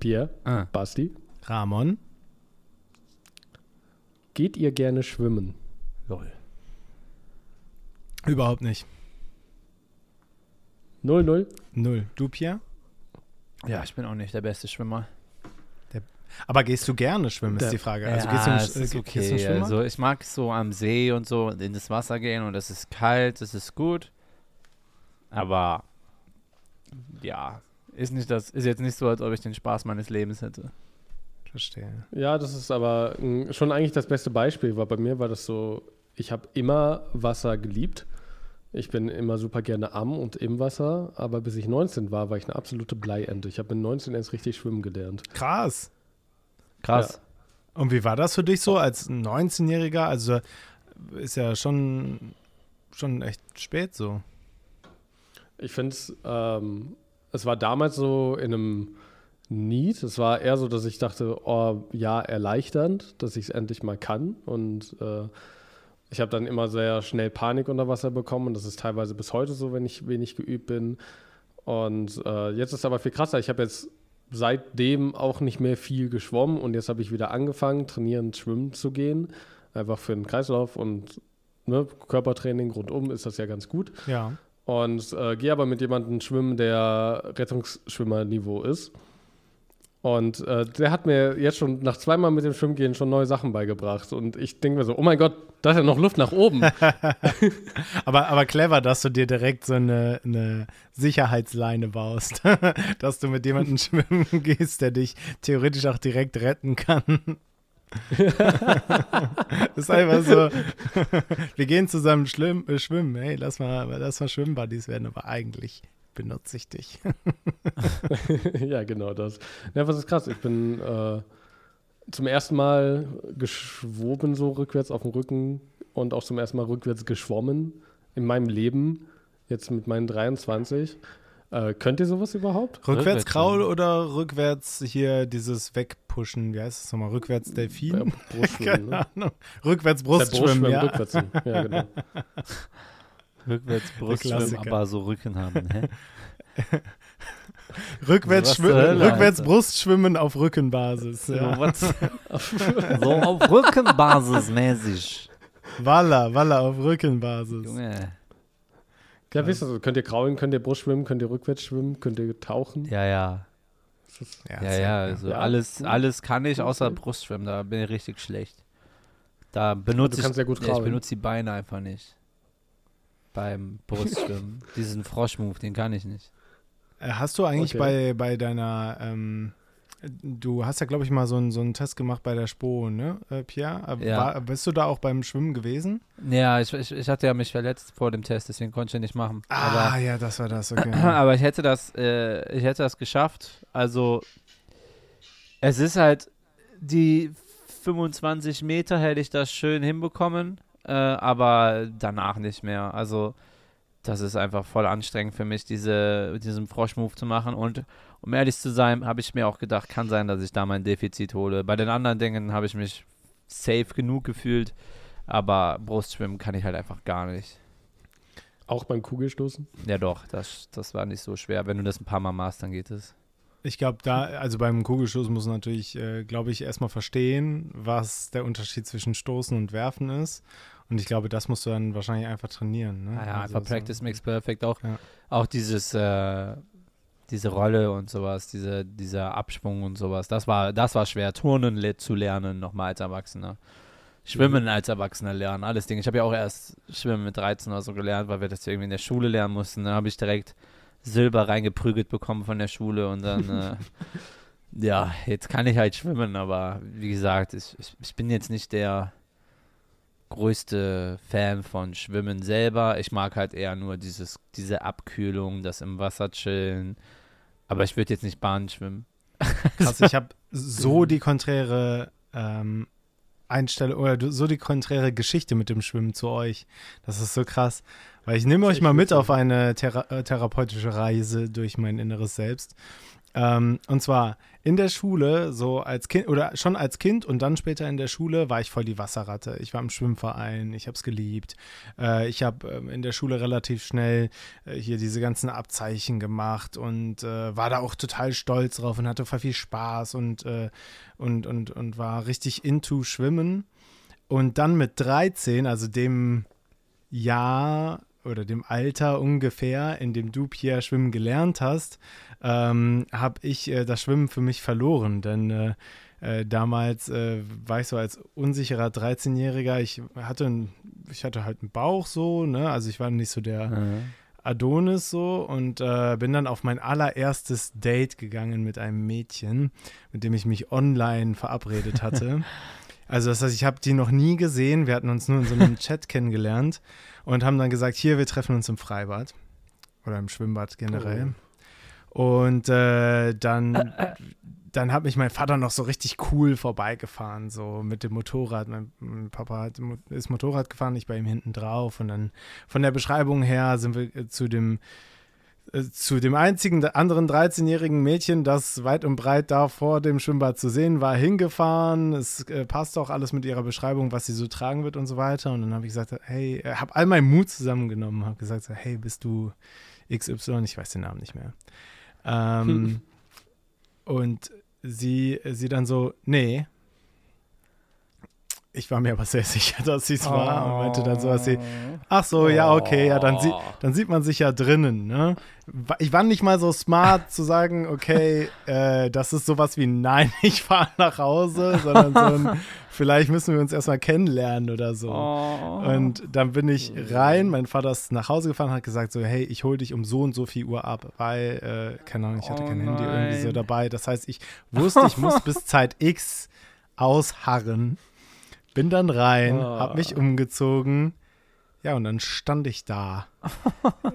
Pierre, Ah. Basti, Ramon. geht ihr gerne schwimmen? Lol. Überhaupt nicht. 0-0? Null. Du, Pierre? Ja, ich bin auch nicht der beste Schwimmer. Aber gehst du gerne schwimmen, ist Der- die Frage. Also ja, gehst du, es äh, ist ge- gehst du okay. schwimmen? Also ich mag so am See und so in das Wasser gehen und es ist kalt, es ist gut. Aber ja, ist nicht das, ist jetzt nicht so, als ob ich den Spaß meines Lebens hätte. Verstehe. Ja, das ist aber mm, schon eigentlich das beste Beispiel, weil bei mir war das so, ich habe immer Wasser geliebt. Ich bin immer super gerne am und im Wasser, aber bis ich 19 war, war ich eine absolute Bleiente. Ich habe mit 19 erst richtig schwimmen gelernt. Krass. Krass. Und wie war das für dich so als 19-Jähriger? Also ist ja schon, schon echt spät so. Ich finde es, ähm, es war damals so in einem Need. Es war eher so, dass ich dachte, oh ja, erleichternd, dass ich es endlich mal kann. Und äh, ich habe dann immer sehr schnell Panik unter Wasser bekommen. Und das ist teilweise bis heute so, wenn ich wenig geübt bin. Und äh, jetzt ist aber viel krasser. Ich habe jetzt seitdem auch nicht mehr viel geschwommen. Und jetzt habe ich wieder angefangen, trainieren, schwimmen zu gehen. Einfach für den Kreislauf und ne, Körpertraining rundum ist das ja ganz gut Ja. Und äh, gehe aber mit jemandem schwimmen, der Rettungsschwimmerniveau ist. Und äh, der hat mir jetzt schon nach zweimal mit dem Schwimmgehen schon neue Sachen beigebracht. Und ich denke mir so, oh mein Gott, da ist ja noch Luft nach oben. Aber, aber clever, dass du dir direkt so eine, eine Sicherheitsleine baust. dass du mit jemandem schwimmen gehst, der dich theoretisch auch direkt retten kann. ist einfach so, wir gehen zusammen schlimm, äh, schwimmen. Hey, lass mal, lass mal Schwimmbuddies werden, aber eigentlich benutze ich dich. ja, genau das. Ja, was ist krass? Ich bin äh, zum ersten Mal geschwommen so rückwärts auf dem Rücken und auch zum ersten Mal rückwärts geschwommen in meinem Leben, jetzt mit meinen 23. Äh, könnt ihr sowas überhaupt? Rückwärts Kraul oder rückwärts hier dieses Wegpushen, wie heißt das nochmal? Rückwärts Delfin? Brustschwimmen, ne? Ahnung. Rückwärts Brustschwimmen, ja. rückwärts. Ja, genau. Rückwärts Brustschwimmen, aber so Rücken haben. Hä? Rückwärts, zur Hölle, rückwärts? Brustschwimmen auf Rückenbasis. So, Ja. was? so auf Rückenbasis mäßig. Walla, Walla auf Rückenbasis. Junge. Ja, wisst ihr, so, könnt ihr kraulen, könnt ihr Brust schwimmen, könnt ihr rückwärts schwimmen, könnt ihr tauchen. Ja, ja. Ja, safe, ja, also Ja, alles, alles kann ich außer. Brustschwimmen, da bin ich richtig schlecht. Da Aber benutze ich, sehr gut ja, ich benutze die Beine einfach nicht. Beim Brustschwimmen. Diesen Froschmove, den kann ich nicht. Äh, Hast du eigentlich Okay. bei, bei deiner, ähm, du hast ja, glaube ich, mal so einen, so einen Test gemacht bei der SPO, ne, äh, Pierre? Äh, Ja. War, bist du da auch beim Schwimmen gewesen? Ja, ich, ich, ich hatte ja mich verletzt vor dem Test, deswegen konnte ich nicht machen. Ah, Aber, ja, das war das, okay. aber ich hätte das, äh, ich hätte das geschafft. Also es ist halt die 25 Meter hätte ich das schön hinbekommen, äh, aber danach nicht mehr. Also das ist einfach voll anstrengend für mich, diese, diesen Froschmove zu machen. Und um ehrlich zu sein, habe ich mir auch gedacht, kann sein, dass ich da mein Defizit hole. Bei den anderen Dingen habe ich mich safe genug gefühlt, aber Brustschwimmen kann ich halt einfach gar nicht. Auch beim Kugelstoßen? Ja doch, das, das war nicht so schwer. Wenn du das ein paar Mal machst, dann geht es. Ich glaube, da, also beim Kugelstoß muss man natürlich, äh, glaube ich, erstmal verstehen, was der Unterschied zwischen Stoßen und Werfen ist. Und ich glaube, das musst du dann wahrscheinlich einfach trainieren. Ne? Ja, ja Also einfach so- Practice makes perfect. Auch, Ja. auch dieses, äh, diese Rolle und sowas, diese, dieser Abschwung und sowas. Das war, das war schwer. Turnen le zu lernen, nochmal als Erwachsener. Schwimmen als Erwachsener lernen, alles Dinge. Ich habe ja auch erst Schwimmen mit 13 oder so gelernt, weil wir das irgendwie in der Schule lernen mussten. Da habe ich direkt Silber reingeprügelt bekommen von der Schule und dann, äh, ja, jetzt kann ich halt schwimmen, aber wie gesagt, ich, ich, ich bin jetzt nicht der größte Fan von Schwimmen selber. Ich mag halt eher nur dieses, diese Abkühlung, das im Wasser chillen. Aber ich würde jetzt nicht Bahn schwimmen. Krass, ich habe so die konträre ähm, Einstellung oder so die konträre Geschichte mit dem Schwimmen zu euch. Das ist so krass. Weil ich nehme euch mal mit auf eine thera äh, therapeutische Reise durch mein inneres Selbst. Ähm, und zwar in der Schule, so als Kind oder schon als Kind und dann später in der Schule war ich voll die Wasserratte. Ich war im Schwimmverein, ich habe es geliebt. Äh, ich habe ähm, in der Schule relativ schnell äh, hier diese ganzen Abzeichen gemacht und äh, war da auch total stolz drauf und hatte voll viel Spaß und, äh, und, und, und war richtig into Schwimmen. Und dann mit 13, also dem Jahr oder dem Alter ungefähr, in dem du, Pierre, schwimmen gelernt hast, ähm, habe ich äh, das Schwimmen für mich verloren. Denn äh, äh, damals äh, war ich so als unsicherer 13-Jähriger, ich hatte, ich hatte halt einen Bauch so, ne? Also ich war nicht so der mhm. Adonis so und äh, bin dann auf mein allererstes Date gegangen mit einem Mädchen, mit dem ich mich online verabredet hatte. Also das heißt, ich habe die noch nie gesehen. Wir hatten uns nur in so einem Chat kennengelernt und haben dann gesagt, hier, wir treffen uns im Freibad oder im Schwimmbad generell. Oh. Und äh, dann, dann hat mich mein Vater noch so richtig cool vorbeigefahren, so mit dem Motorrad. Mein, mein Papa hat, ist Motorrad gefahren, ich bei ihm hinten drauf. Und dann von der Beschreibung her sind wir äh, zu dem äh, zu dem einzigen anderen 13-jährigen Mädchen, das weit und breit da vor dem Schwimmbad zu sehen war, hingefahren. Es äh, passt auch alles mit ihrer Beschreibung, was sie so tragen wird und so weiter. Und dann habe ich gesagt, hey, äh, habe all meinen Mut zusammengenommen, habe gesagt, hey, bist du XY? Ich weiß den Namen nicht mehr. Ähm, hm. Und sie, sie dann so, nee, ich war mir aber sehr sicher, dass sie es oh. war und meinte dann so, dass sie, ach so, oh. ja, okay, ja, dann, sie, dann sieht man sich ja drinnen, ne? Ich war nicht mal so smart zu sagen, okay, äh, das ist sowas wie, nein, ich fahre nach Hause, sondern so ein, vielleicht müssen wir uns erstmal kennenlernen oder so. Oh. Und dann bin ich rein, mein Vater ist nach Hause gefahren, hat gesagt so, hey, ich hole dich um so und so viel Uhr ab, weil, äh, keine Ahnung, ich hatte oh kein nein. Handy irgendwie so dabei. Das heißt, ich wusste, ich muss bis Zeit X ausharren bin dann rein, oh. hab mich umgezogen. Ja, und dann stand ich da.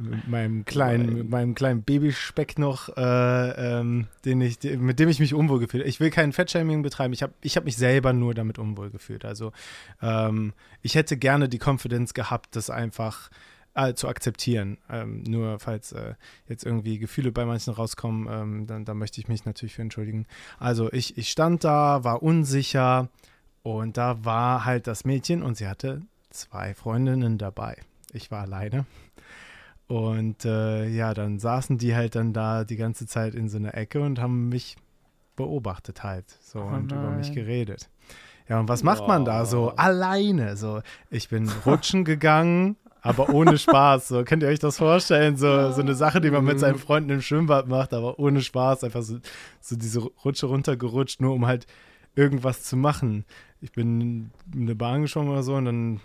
mit meinem kleinen, mit meinem kleinen Babyspeck noch, äh, ähm, den ich, mit dem ich mich unwohl gefühlt habe. Ich will kein Fettshaming betreiben. Ich habe ich hab mich selber nur damit unwohl gefühlt. Also ähm, ich hätte gerne die Confidence gehabt, das einfach äh, zu akzeptieren. Ähm, nur falls äh, jetzt irgendwie Gefühle bei manchen rauskommen, ähm, dann, dann möchte ich mich natürlich für entschuldigen. Also ich, ich stand da, war unsicher, und da war halt das Mädchen und sie hatte zwei Freundinnen dabei. Ich war alleine. Und äh, ja, dann saßen die halt dann da die ganze Zeit in so einer Ecke und haben mich beobachtet halt so oh und über mich geredet. Ja, und was macht man da so alleine? So, ich bin rutschen gegangen, aber ohne Spaß. So, könnt ihr euch das vorstellen? So, so eine Sache, die man mit seinen Freunden im Schwimmbad macht, aber ohne Spaß. Einfach so, so diese Rutsche runtergerutscht, nur um halt irgendwas zu machen ich bin in eine Bahn geschwommen oder so und dann,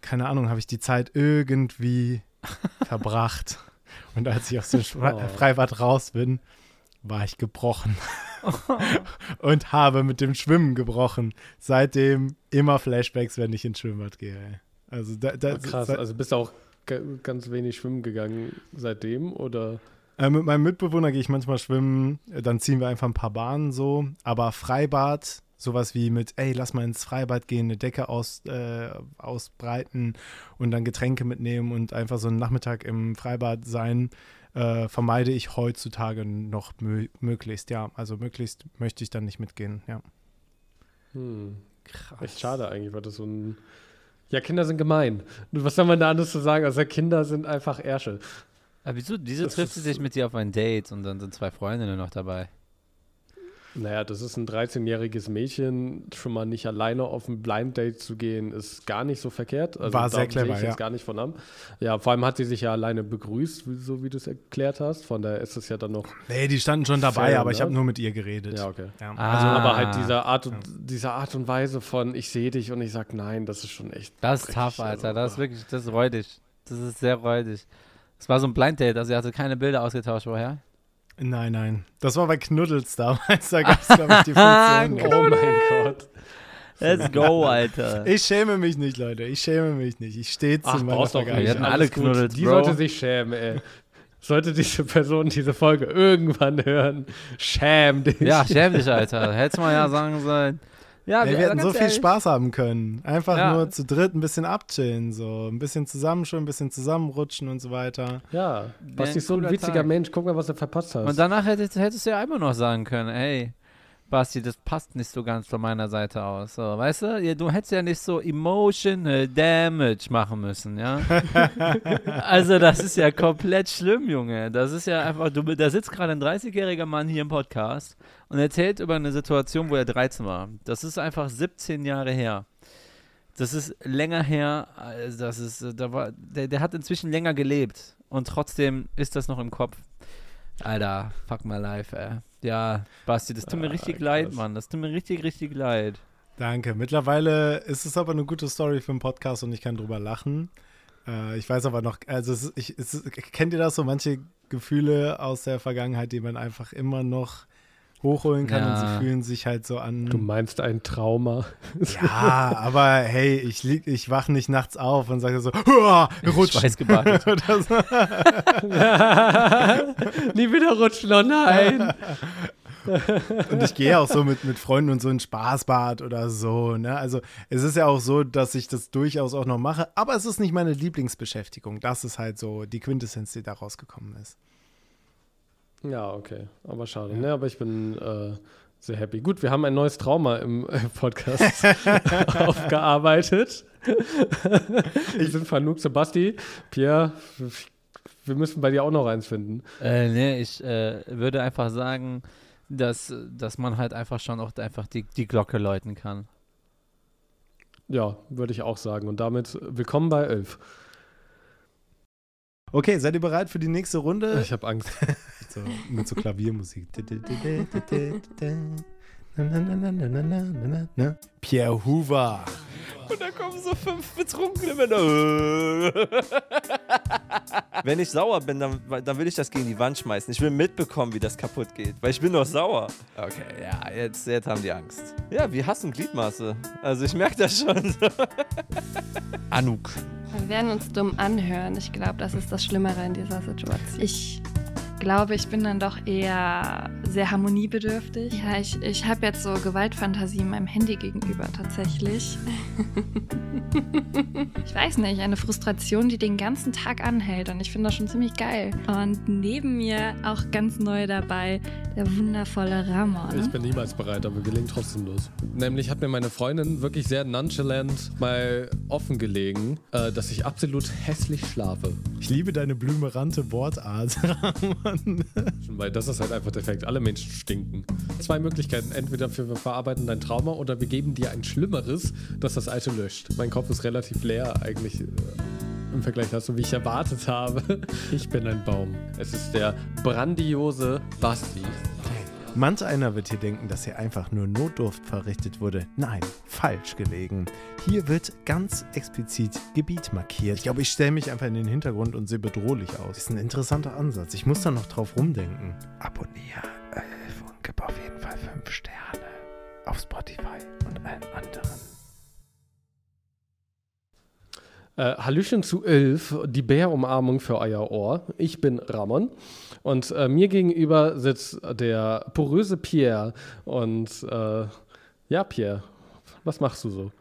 keine Ahnung, habe ich die Zeit irgendwie verbracht. Und als ich aus dem oh. Freibad raus bin, war ich gebrochen. und habe mit dem Schwimmen gebrochen. Seitdem immer Flashbacks, wenn ich ins Schwimmbad gehe. Also da, da, krass, also bist du auch ganz wenig schwimmen gegangen seitdem oder? Äh, mit meinem Mitbewohner gehe ich manchmal schwimmen, dann ziehen wir einfach ein paar Bahnen so, aber Freibad Sowas wie mit, ey, lass mal ins Freibad gehen, eine Decke aus, äh, ausbreiten und dann Getränke mitnehmen und einfach so einen Nachmittag im Freibad sein, äh, vermeide ich heutzutage noch mö möglichst, ja. Also möglichst möchte ich dann nicht mitgehen, ja. Hm. Krass. Echt schade eigentlich, weil das so ein. Ja, Kinder sind gemein. Was soll man da anderes zu sagen? Also Kinder sind einfach Ärsche. Aber wieso? Wieso trifft sie sich mit dir auf ein Date und dann sind zwei Freundinnen noch dabei? Naja, das ist ein 13-jähriges Mädchen, schon mal nicht alleine auf ein Blind Date zu gehen, ist gar nicht so verkehrt. Also War sehr clever, ich ja. jetzt gar nicht von ab. Ja, vor allem hat sie sich ja alleine begrüßt, so wie du es erklärt hast. Von daher ist es ja dann noch. Nee, die standen schon dabei, fair, aber ne? ich habe nur mit ihr geredet. Ja, okay. Ja. Ah. Also, aber halt diese Art, und, diese Art und Weise von ich sehe dich und ich sag nein, das ist schon echt. Das ist tough, Alter. Also, das ist wirklich, das ist räudig. Das ist sehr räudig. Es war so ein Blind Date, also sie hatte keine Bilder ausgetauscht vorher. Nein, nein. Das war bei Knuddels damals. Da gab es, glaube ich, die Funktion. oh mein Gott. Let's go, Alter. Ich schäme mich nicht, Leute. Ich schäme mich nicht. Ich stehe zu Ach, meiner Vergangenheit. Wir hatten alle Knuddels, Die Bro. sollte sich schämen, ey. Sollte diese Person diese Folge irgendwann hören, schäm dich. Ja, schäm dich, Alter. Hättest mal ja sagen sollen. Ja, wir, wir- hätten so viel ehrlich. Spaß haben können. Einfach Ja. nur zu dritt ein bisschen abchillen, so ein bisschen zusammen schon, ein bisschen zusammenrutschen und so weiter. Ja, ein ist so ein witziger Tag. Mensch. Guck mal, was du verpasst hast. Und danach hättest, hättest du ja immer noch sagen können, ey, Basti, das passt nicht so ganz von meiner Seite aus. So, weißt du, du hättest ja nicht so emotional damage machen müssen, ja? also das ist ja komplett schlimm, Junge. Das ist ja einfach, du, da sitzt gerade ein 30-jähriger Mann hier im Podcast und erzählt über eine Situation, wo er 13 war. Das ist einfach 17 Jahre her. Das ist länger her, als das ist, da war, der, der hat inzwischen länger gelebt und trotzdem ist das noch im Kopf. Alter, fuck my life, ey. Ja, Basti, das tut mir Ah, richtig krass. leid, Mann. Das tut mir richtig, richtig leid. Danke. Mittlerweile ist es aber eine gute Story für einen Podcast und ich kann drüber lachen. Äh, ich weiß aber noch, also es, ich, es, kennt ihr das so, manche Gefühle aus der Vergangenheit, die man einfach immer noch hochholen kann und Ja. sie fühlen sich halt so an. du meinst ein Trauma. Ja, aber hey, ich, lieg, ich wach nicht nachts auf und sage so, "Huah, rutsch. Schweißgebadet. So. Nie wieder rutschen, oh nein. Und ich gehe auch so mit, mit Freunden und so in Spaßbad oder so. Ne? Also es ist ja auch so, dass ich das durchaus auch noch mache, aber es ist nicht meine Lieblingsbeschäftigung. Das ist halt so die Quintessenz, die da rausgekommen ist. Ja, okay. Aber schade. Ne, aber ich bin äh, sehr happy. Gut, wir haben ein neues Trauma im äh, Podcast aufgearbeitet. ich bin Fanuk Sebasti. Pierre, wir müssen bei dir auch noch eins finden. äh, nee, ich äh, würde einfach sagen, dass, dass man halt einfach schon auch einfach die, die Glocke läuten kann. Ja, würde ich auch sagen. Und damit willkommen bei Elf. Okay, seid ihr bereit für die nächste Runde? Ich habe Angst. So, mit so Klaviermusik. Pierre Hoover. Und da kommen so fünf betrunkene Männer. Wenn ich sauer bin, dann, dann will ich das gegen die Wand schmeißen. Ich will mitbekommen, wie das kaputt geht, weil ich bin doch sauer. Okay, ja, jetzt, jetzt haben die Angst. Ja, wir hassen Gliedmaße. Also ich merke das schon. Anuk. Wir werden uns dumm anhören. Ich glaube, das ist das Schlimmere in dieser Situation. Ich glaube, ich bin dann doch eher sehr harmoniebedürftig. Ja, ich, ich habe jetzt so Gewaltfantasien meinem Handy gegenüber tatsächlich. ich weiß nicht, eine Frustration, die den ganzen Tag anhält und ich finde das schon ziemlich geil. Und neben mir auch ganz neu dabei der wundervolle Ramon. Ich bin niemals bereit, aber wir legen trotzdem los. Nämlich hat mir meine Freundin wirklich sehr nonchalant mal offengelegen, äh, dass ich absolut hässlich schlafe. Ich liebe deine blümerante Wortart, Ramon. Weil das ist halt einfach defekt. Alle Menschen stinken. Zwei Möglichkeiten. Entweder wir verarbeiten dein Trauma oder wir geben dir ein schlimmeres, das das alte löscht. Mein Kopf ist relativ leer eigentlich äh, im Vergleich dazu, wie ich erwartet habe. Ich bin ein Baum. Es ist der grandiose Basti. Manch einer wird hier denken, dass hier einfach nur Notdurft verrichtet wurde. Nein, falsch gelegen. Hier wird ganz explizit Gebiet markiert. Ich glaube, ich stelle mich einfach in den Hintergrund und sehe bedrohlich aus. Ist ein interessanter Ansatz. Ich muss da noch drauf rumdenken. Abonniere Elf und gib auf jeden Fall 5 Sterne auf Spotify und allen anderen. Äh, Hallöchen zu Elf, die Bärumarmung für euer Ohr. Ich bin Ramon und äh, mir gegenüber sitzt der poröse Pierre. Und äh, ja, Pierre, was machst du so?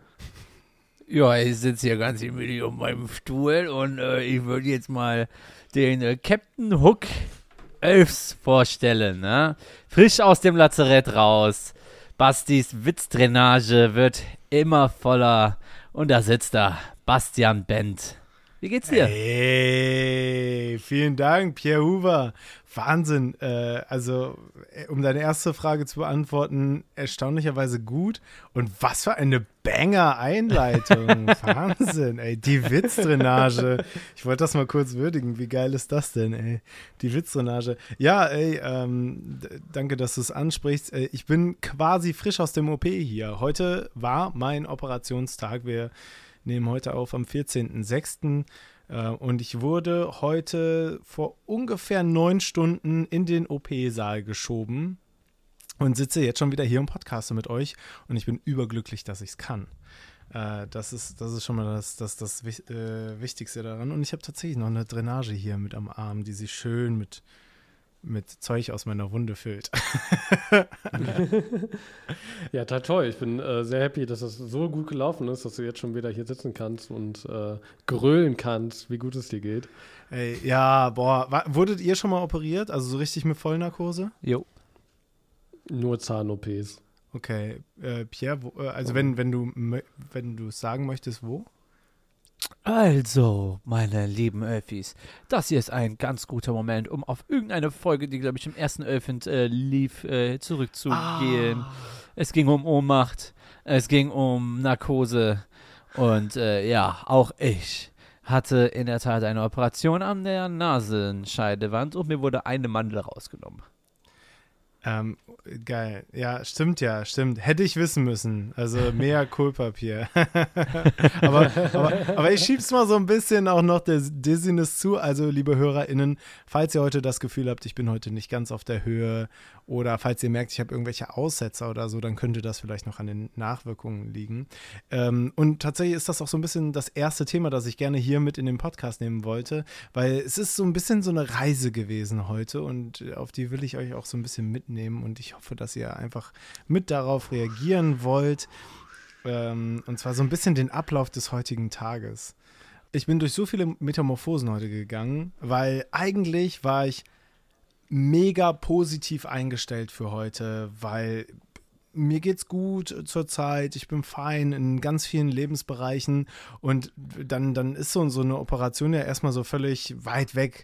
Ja, ich sitze hier ganz gemütlich auf meinem Stuhl und äh, ich würde jetzt mal den äh, Captain Hook Elfs vorstellen. Ne? Frisch aus dem Lazarett raus. Bastis Witzdrainage wird immer voller. Und da sitzt er, Bastian Bent. Wie geht's dir? Hey, vielen Dank, Pierre Hoover. Wahnsinn. Äh, also, äh, um deine erste Frage zu beantworten, erstaunlicherweise gut. Und was für eine Banger-Einleitung. Wahnsinn, ey. Die Witzdrainage. Ich wollte das mal kurz würdigen. Wie geil ist das denn, ey? Die Witzdrainage. Ja, ey, ähm, danke, dass du es ansprichst. Äh, ich bin quasi frisch aus dem OP hier. Heute war mein Operationstag. Wir nehmen heute auf am 14.06. Äh, Und ich wurde heute vor ungefähr neun Stunden in den OP-Saal geschoben und sitze jetzt schon wieder hier im Podcast mit euch. Und ich bin überglücklich, dass ich es kann. Äh, Das ist, das ist schon mal das, das, das äh, Wichtigste daran. Und ich habe tatsächlich noch eine Drainage hier mit am Arm, die sich schön mit mit Zeug aus meiner Wunde füllt. ja, toll, toll. Ich bin äh, sehr happy, dass das so gut gelaufen ist, dass du jetzt schon wieder hier sitzen kannst und äh, grölen kannst, wie gut es dir geht. Ey, ja, boah, war, wurdet ihr schon mal operiert? Also so richtig mit Vollnarkose? Jo. Nur Zahn-OPs. Okay, äh, Pierre, wo, äh, also wenn, wenn du wenn du sagen möchtest, wo? Also, meine lieben Öffis, das hier ist ein ganz guter Moment, um auf irgendeine Folge, die, glaube ich, im ersten Öffent äh, lief, äh, zurückzugehen. Ah. Es ging um Ohnmacht, es ging um Narkose und äh, ja, auch ich hatte in der Tat eine Operation an der Nasenscheidewand und mir wurde eine Mandel rausgenommen. Ähm, geil. Ja, stimmt ja, stimmt. Hätte ich wissen müssen. Also mehr Kohlpapier. aber, aber, aber ich schieb's mal so ein bisschen auch noch der Dizziness zu. Also, liebe HörerInnen, falls ihr heute das Gefühl habt, ich bin heute nicht ganz auf der Höhe oder falls ihr merkt, ich habe irgendwelche Aussetzer oder so, dann könnte das vielleicht noch an den Nachwirkungen liegen. Ähm, und tatsächlich ist das auch so ein bisschen das erste Thema, das ich gerne hier mit in den Podcast nehmen wollte, weil es ist so ein bisschen so eine Reise gewesen heute und auf die will ich euch auch so ein bisschen mitnehmen und ich hoffe, dass ihr einfach mit darauf reagieren wollt. Ähm, und zwar so ein bisschen den Ablauf des heutigen Tages. Ich bin durch so viele Metamorphosen heute gegangen, weil eigentlich war ich mega positiv eingestellt für heute, weil mir geht's gut zurzeit, ich bin fein in ganz vielen Lebensbereichen und dann, dann ist so, so eine Operation ja erstmal so völlig weit weg.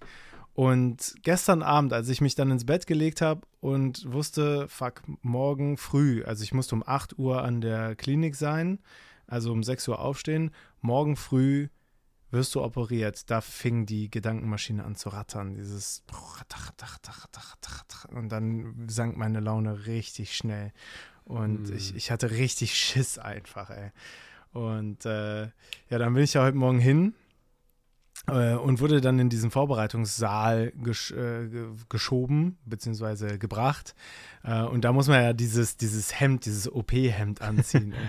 Und gestern Abend, als ich mich dann ins Bett gelegt habe und wusste, fuck, morgen früh, also ich musste um 8 Uhr an der Klinik sein, also um 6 Uhr aufstehen, morgen früh wirst du operiert, da fing die Gedankenmaschine an zu rattern. Dieses und dann sank meine Laune richtig schnell. Und mm. ich, ich hatte richtig Schiss einfach, ey. Und äh, ja, dann bin ich ja heute Morgen hin äh, und wurde dann in diesen Vorbereitungssaal gesch äh, geschoben, beziehungsweise gebracht. Äh, und da muss man ja dieses, dieses Hemd, dieses OP-Hemd anziehen.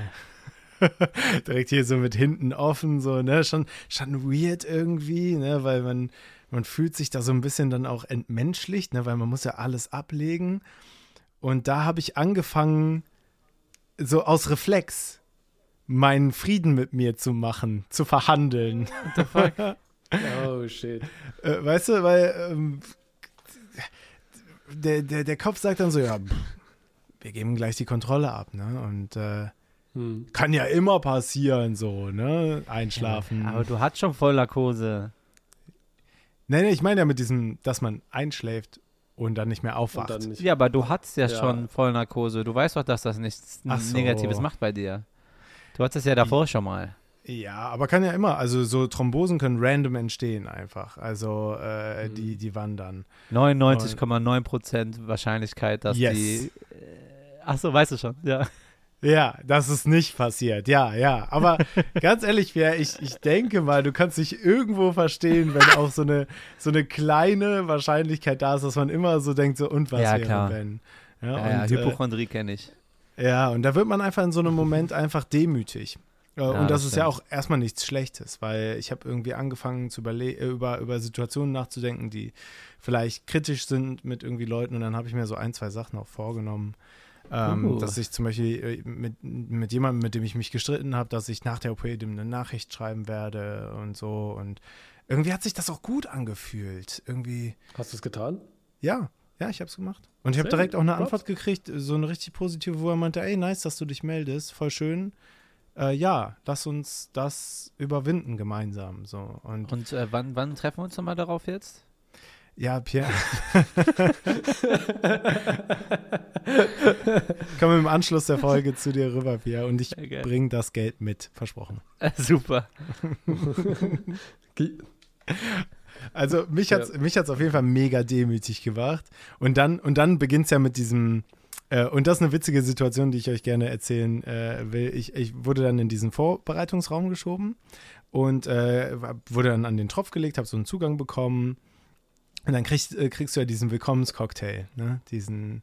Direkt hier so mit hinten offen, so, ne, schon, schon weird irgendwie, ne, weil man, man fühlt sich da so ein bisschen dann auch entmenschlicht, ne, weil man muss ja alles ablegen. Und da habe ich angefangen, so aus Reflex, meinen Frieden mit mir zu machen, zu verhandeln. What the fuck? oh, shit. Äh, weißt du, weil ähm, der, der, der Kopf sagt dann so, ja, wir geben gleich die Kontrolle ab, ne? Und äh, hm. Kann ja immer passieren, so, ne? Einschlafen. Ja, aber du hast schon Vollnarkose. Nee, nee, ich meine ja mit diesem, dass man einschläft und dann nicht mehr aufwacht. Nicht ja, aber du hattest ja, ja, schon Vollnarkose. Du weißt doch, dass das nichts so. Negatives macht bei dir. Du hattest es ja davor schon mal. Ja, aber kann ja immer, also so Thrombosen können random entstehen einfach. Also äh, hm. die, die wandern. 99,9% Wahrscheinlichkeit, dass yes. die. Äh, ach so, weißt du schon, ja. Ja, das ist nicht passiert. Ja, ja. Aber ganz ehrlich, ich, ich denke mal, du kannst dich irgendwo verstehen, wenn auch so eine, so eine kleine Wahrscheinlichkeit da ist, dass man immer so denkt, so und was ja, wäre, klar. wenn. Ja, ja, und, ja Hypochondrie äh, kenne ich. Ja, und da wird man einfach in so einem Moment einfach demütig. Äh, ja, und das, das ist ja auch erstmal nichts Schlechtes, weil ich habe irgendwie angefangen zu äh, über, über Situationen nachzudenken, die vielleicht kritisch sind mit irgendwie Leuten und dann habe ich mir so ein, zwei Sachen auch vorgenommen, ähm, uh. Dass ich zum Beispiel äh, mit, mit jemandem, mit dem ich mich gestritten habe, dass ich nach der OP dem eine Nachricht schreiben werde und so. Und irgendwie hat sich das auch gut angefühlt. Irgendwie. Hast du es getan? Ja, ja, ich habe es gemacht. Und ich habe direkt auch eine Antwort gekriegt, so eine richtig positive, wo er meinte, ey, nice, dass du dich meldest, voll schön. Äh, ja, lass uns das überwinden gemeinsam. So. Und, und äh, wann, wann treffen wir uns nochmal darauf jetzt? Ja, Pierre. Komme im Anschluss der Folge zu dir rüber, Pierre, und ich okay. bringe das Geld mit, versprochen. Super. also mich hat es ja. mich hat's auf jeden Fall mega demütig gemacht. Und dann, und dann beginnt es ja mit diesem, äh, und das ist eine witzige Situation, die ich euch gerne erzählen äh, will. Ich, ich wurde dann in diesen Vorbereitungsraum geschoben und äh, wurde dann an den Tropf gelegt, habe so einen Zugang bekommen und dann kriegst, äh, kriegst du ja diesen Willkommenscocktail, ne? Diesen,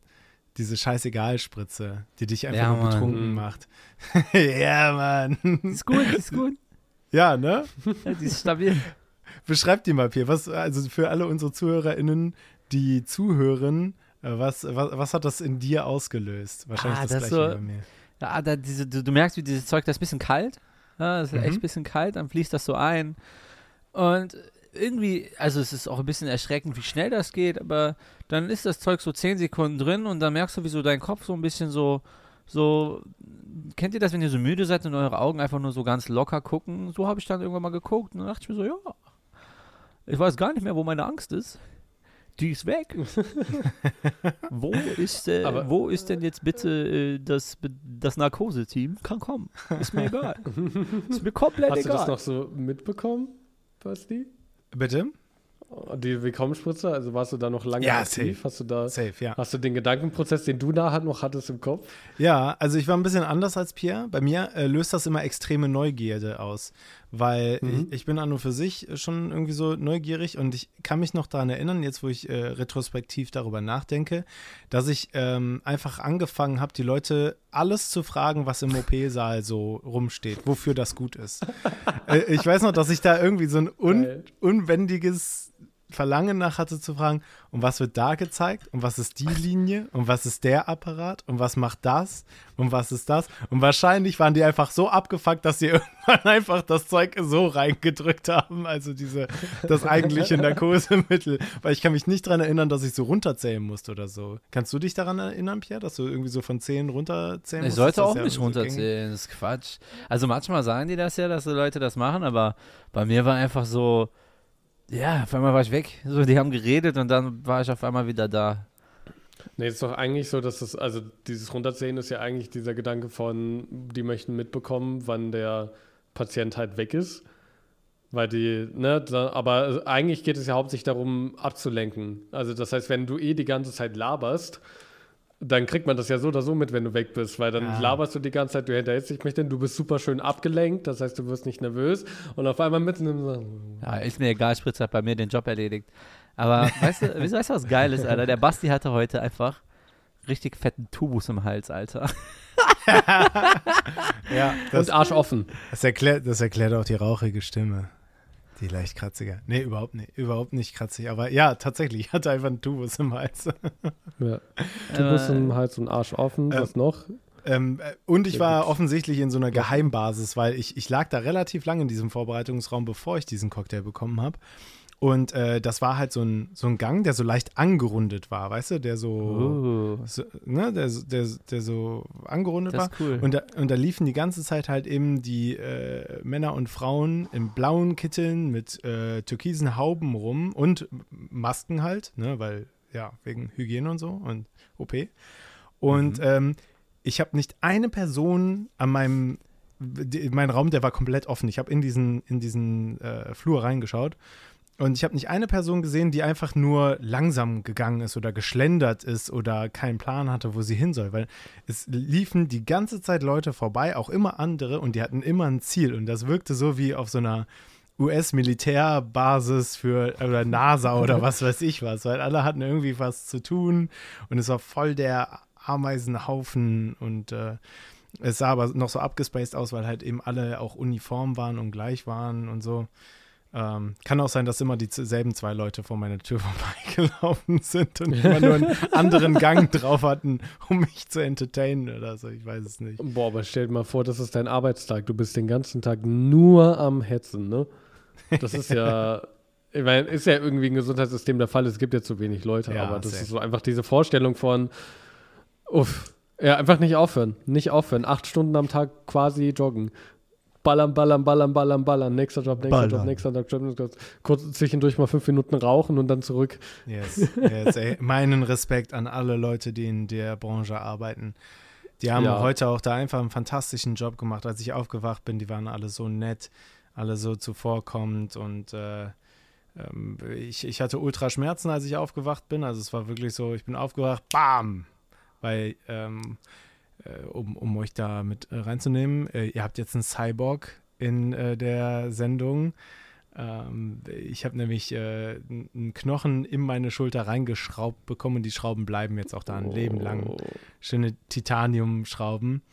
diese Scheißegal-Spritze, die dich einfach ja, nur betrunken macht. ja, Mann. Ist gut, ist gut. Ja, ne? Ja, die ist stabil. Beschreib die mal, Pierre. Was, also für alle unsere ZuhörerInnen, die zuhören, äh, was, was, was hat das in dir ausgelöst? Wahrscheinlich Ah, das, das gleiche so- wie bei mir. Ja, da diese, du, du merkst, wie dieses Zeug, das ist ein bisschen kalt. Ja, das ist Mhm. echt ein bisschen kalt, dann fließt das so ein. Und irgendwie, also es ist auch ein bisschen erschreckend, wie schnell das geht, aber dann ist das Zeug so 10 Sekunden drin und dann merkst du, wie so dein Kopf so ein bisschen so, so, kennt ihr das, wenn ihr so müde seid und eure Augen einfach nur so ganz locker gucken? So habe ich dann irgendwann mal geguckt und dann dachte ich mir so, ja, ich weiß gar nicht mehr, wo meine Angst ist. Die ist weg. wo, ist, äh, Aber- wo ist denn jetzt bitte äh, das, das Narkose-Team? Kann kommen. Ist mir egal. ist mir komplett Hast du egal. das noch so mitbekommen, Basti? Bitte? Die Willkommensspritze, also warst du da noch lange Ja, aktiv? safe. Hast du da, Safe, ja. hast du den Gedankenprozess, den du da noch hattest im Kopf? Ja, also ich war ein bisschen anders als Pierre. Bei mir äh, löst das immer extreme Neugierde aus, weil Mhm. ich, ich bin an und für sich schon irgendwie so neugierig und ich kann mich noch daran erinnern, jetzt wo ich äh, retrospektiv darüber nachdenke, dass ich ähm, einfach angefangen habe, die Leute alles zu fragen, was im OP-Saal so rumsteht, wofür das gut ist. äh, ich weiß noch, dass ich da irgendwie so ein un Geil. Verlangen nach hatte zu fragen, und was wird da gezeigt? Und was ist die Linie? Und was ist der Apparat? Und was macht das? Und was ist das? Und wahrscheinlich waren die einfach so abgefuckt, dass sie irgendwann einfach das Zeug so reingedrückt haben, also diese, das eigentliche Narkosemittel. Weil ich kann mich nicht daran erinnern, dass ich so runterzählen musste oder so. Kannst du dich daran erinnern, Pierre, dass du irgendwie so von 10 runterzählen Ich musstest? sollte auch ja nicht so runterzählen, das ist Quatsch. Also manchmal sagen die das ja, dass die Leute das machen, aber bei mir war einfach so, ja, auf einmal war ich weg. So, die haben geredet und dann war ich auf einmal wieder da. Nee, ist doch eigentlich so, dass das, also dieses Runterzählen ist ja eigentlich dieser Gedanke von, die möchten mitbekommen, wann der Patient halt weg ist. Weil die, ne, da, aber eigentlich geht es ja hauptsächlich darum, abzulenken. Also das heißt, wenn du eh die ganze Zeit laberst, dann kriegt man das ja so oder so mit, wenn du weg bist, weil dann Ja. laberst du die ganze Zeit, du hinterhältst dich nicht, denn du bist super schön abgelenkt, das heißt, du wirst nicht nervös und auf einmal mitten im so, Ja, ist mir egal, Spritz hat bei mir den Job erledigt. Aber weißt du, weißt du, was geil ist, Alter? Der Basti hatte heute einfach richtig fetten Tubus im Hals, Alter. Ja, das, und Arsch offen. das, erklärt, das erklärt auch die rauchige Stimme. Die leicht kratziger. Nee, überhaupt nicht. Überhaupt nicht kratzig. Aber ja, tatsächlich. Ich hatte einfach einen Tubus im Hals. Ja. Du bist im Hals und Arsch offen, Äh, was noch? Ähm, äh, und ich war offensichtlich in so einer Geheimbasis, weil ich, ich lag da relativ lange in diesem Vorbereitungsraum, bevor ich diesen Cocktail bekommen habe. Und äh, das war halt so ein, so ein Gang, der so leicht angerundet war, weißt du, der so, Uh, so ne, der, so- der, der so angerundet das war. ist cool. Und da, und da liefen die ganze Zeit halt eben die äh, Männer und Frauen in blauen Kitteln mit äh, türkisen Hauben rum und Masken halt, ne, weil, ja, wegen Hygiene und so und OP. Und ähm, ich habe nicht eine Person an meinem, die, mein Raum, der war komplett offen. Ich habe in diesen, in diesen äh, Flur reingeschaut und ich habe nicht eine Person gesehen, die einfach nur langsam gegangen ist oder geschlendert ist oder keinen Plan hatte, wo sie hin soll, weil es liefen die ganze Zeit Leute vorbei, auch immer andere und die hatten immer ein Ziel. Und das wirkte so wie auf so einer US-Militärbasis für oder NASA oder was weiß ich was, weil alle hatten irgendwie was zu tun und es war voll der Ameisenhaufen und äh, es sah aber noch so abgespaced aus, weil halt eben alle auch uniform waren und gleich waren und so. Ähm, kann auch sein, dass immer dieselben zwei Leute vor meiner Tür vorbeigelaufen sind und immer nur einen anderen Gang drauf hatten, um mich zu entertainen oder so. Ich weiß es nicht. Boah, aber stell dir mal vor, das ist dein Arbeitstag. Du bist den ganzen Tag nur am Hetzen, ne? Das ist ja, ich meine, ist ja irgendwie ein Gesundheitssystem der Fall. Es gibt ja zu wenig Leute, Ja, aber das safe. ist so einfach diese Vorstellung von, uff, ja, einfach nicht aufhören. Nicht aufhören. Acht Stunden am Tag quasi joggen. Ballern, ballern, ballern, ballern, ballern. Nächster Job, nächster Job, Ballern. nächster Job, nächster Job. Kurz zwischendurch mal fünf Minuten rauchen und dann zurück. Yes, yes, ey. Meinen Respekt an alle Leute, die in der Branche arbeiten. Die haben Ja. heute auch da einfach einen fantastischen Job gemacht. Als ich aufgewacht bin, die waren alle so nett, alle so zuvorkommend und äh, ähm, ich, ich hatte Ultraschmerzen, als ich aufgewacht bin. Also es war wirklich so, ich bin aufgewacht, bam! Weil, ähm, äh, um, um euch da mit äh, reinzunehmen, äh, ihr habt jetzt einen Cyborg in äh, der Sendung. Ähm, ich habe nämlich äh, einen Knochen in meine Schulter reingeschraubt bekommen und die Schrauben bleiben jetzt auch da ein Leben lang. Oh. Schöne Titaniumschrauben.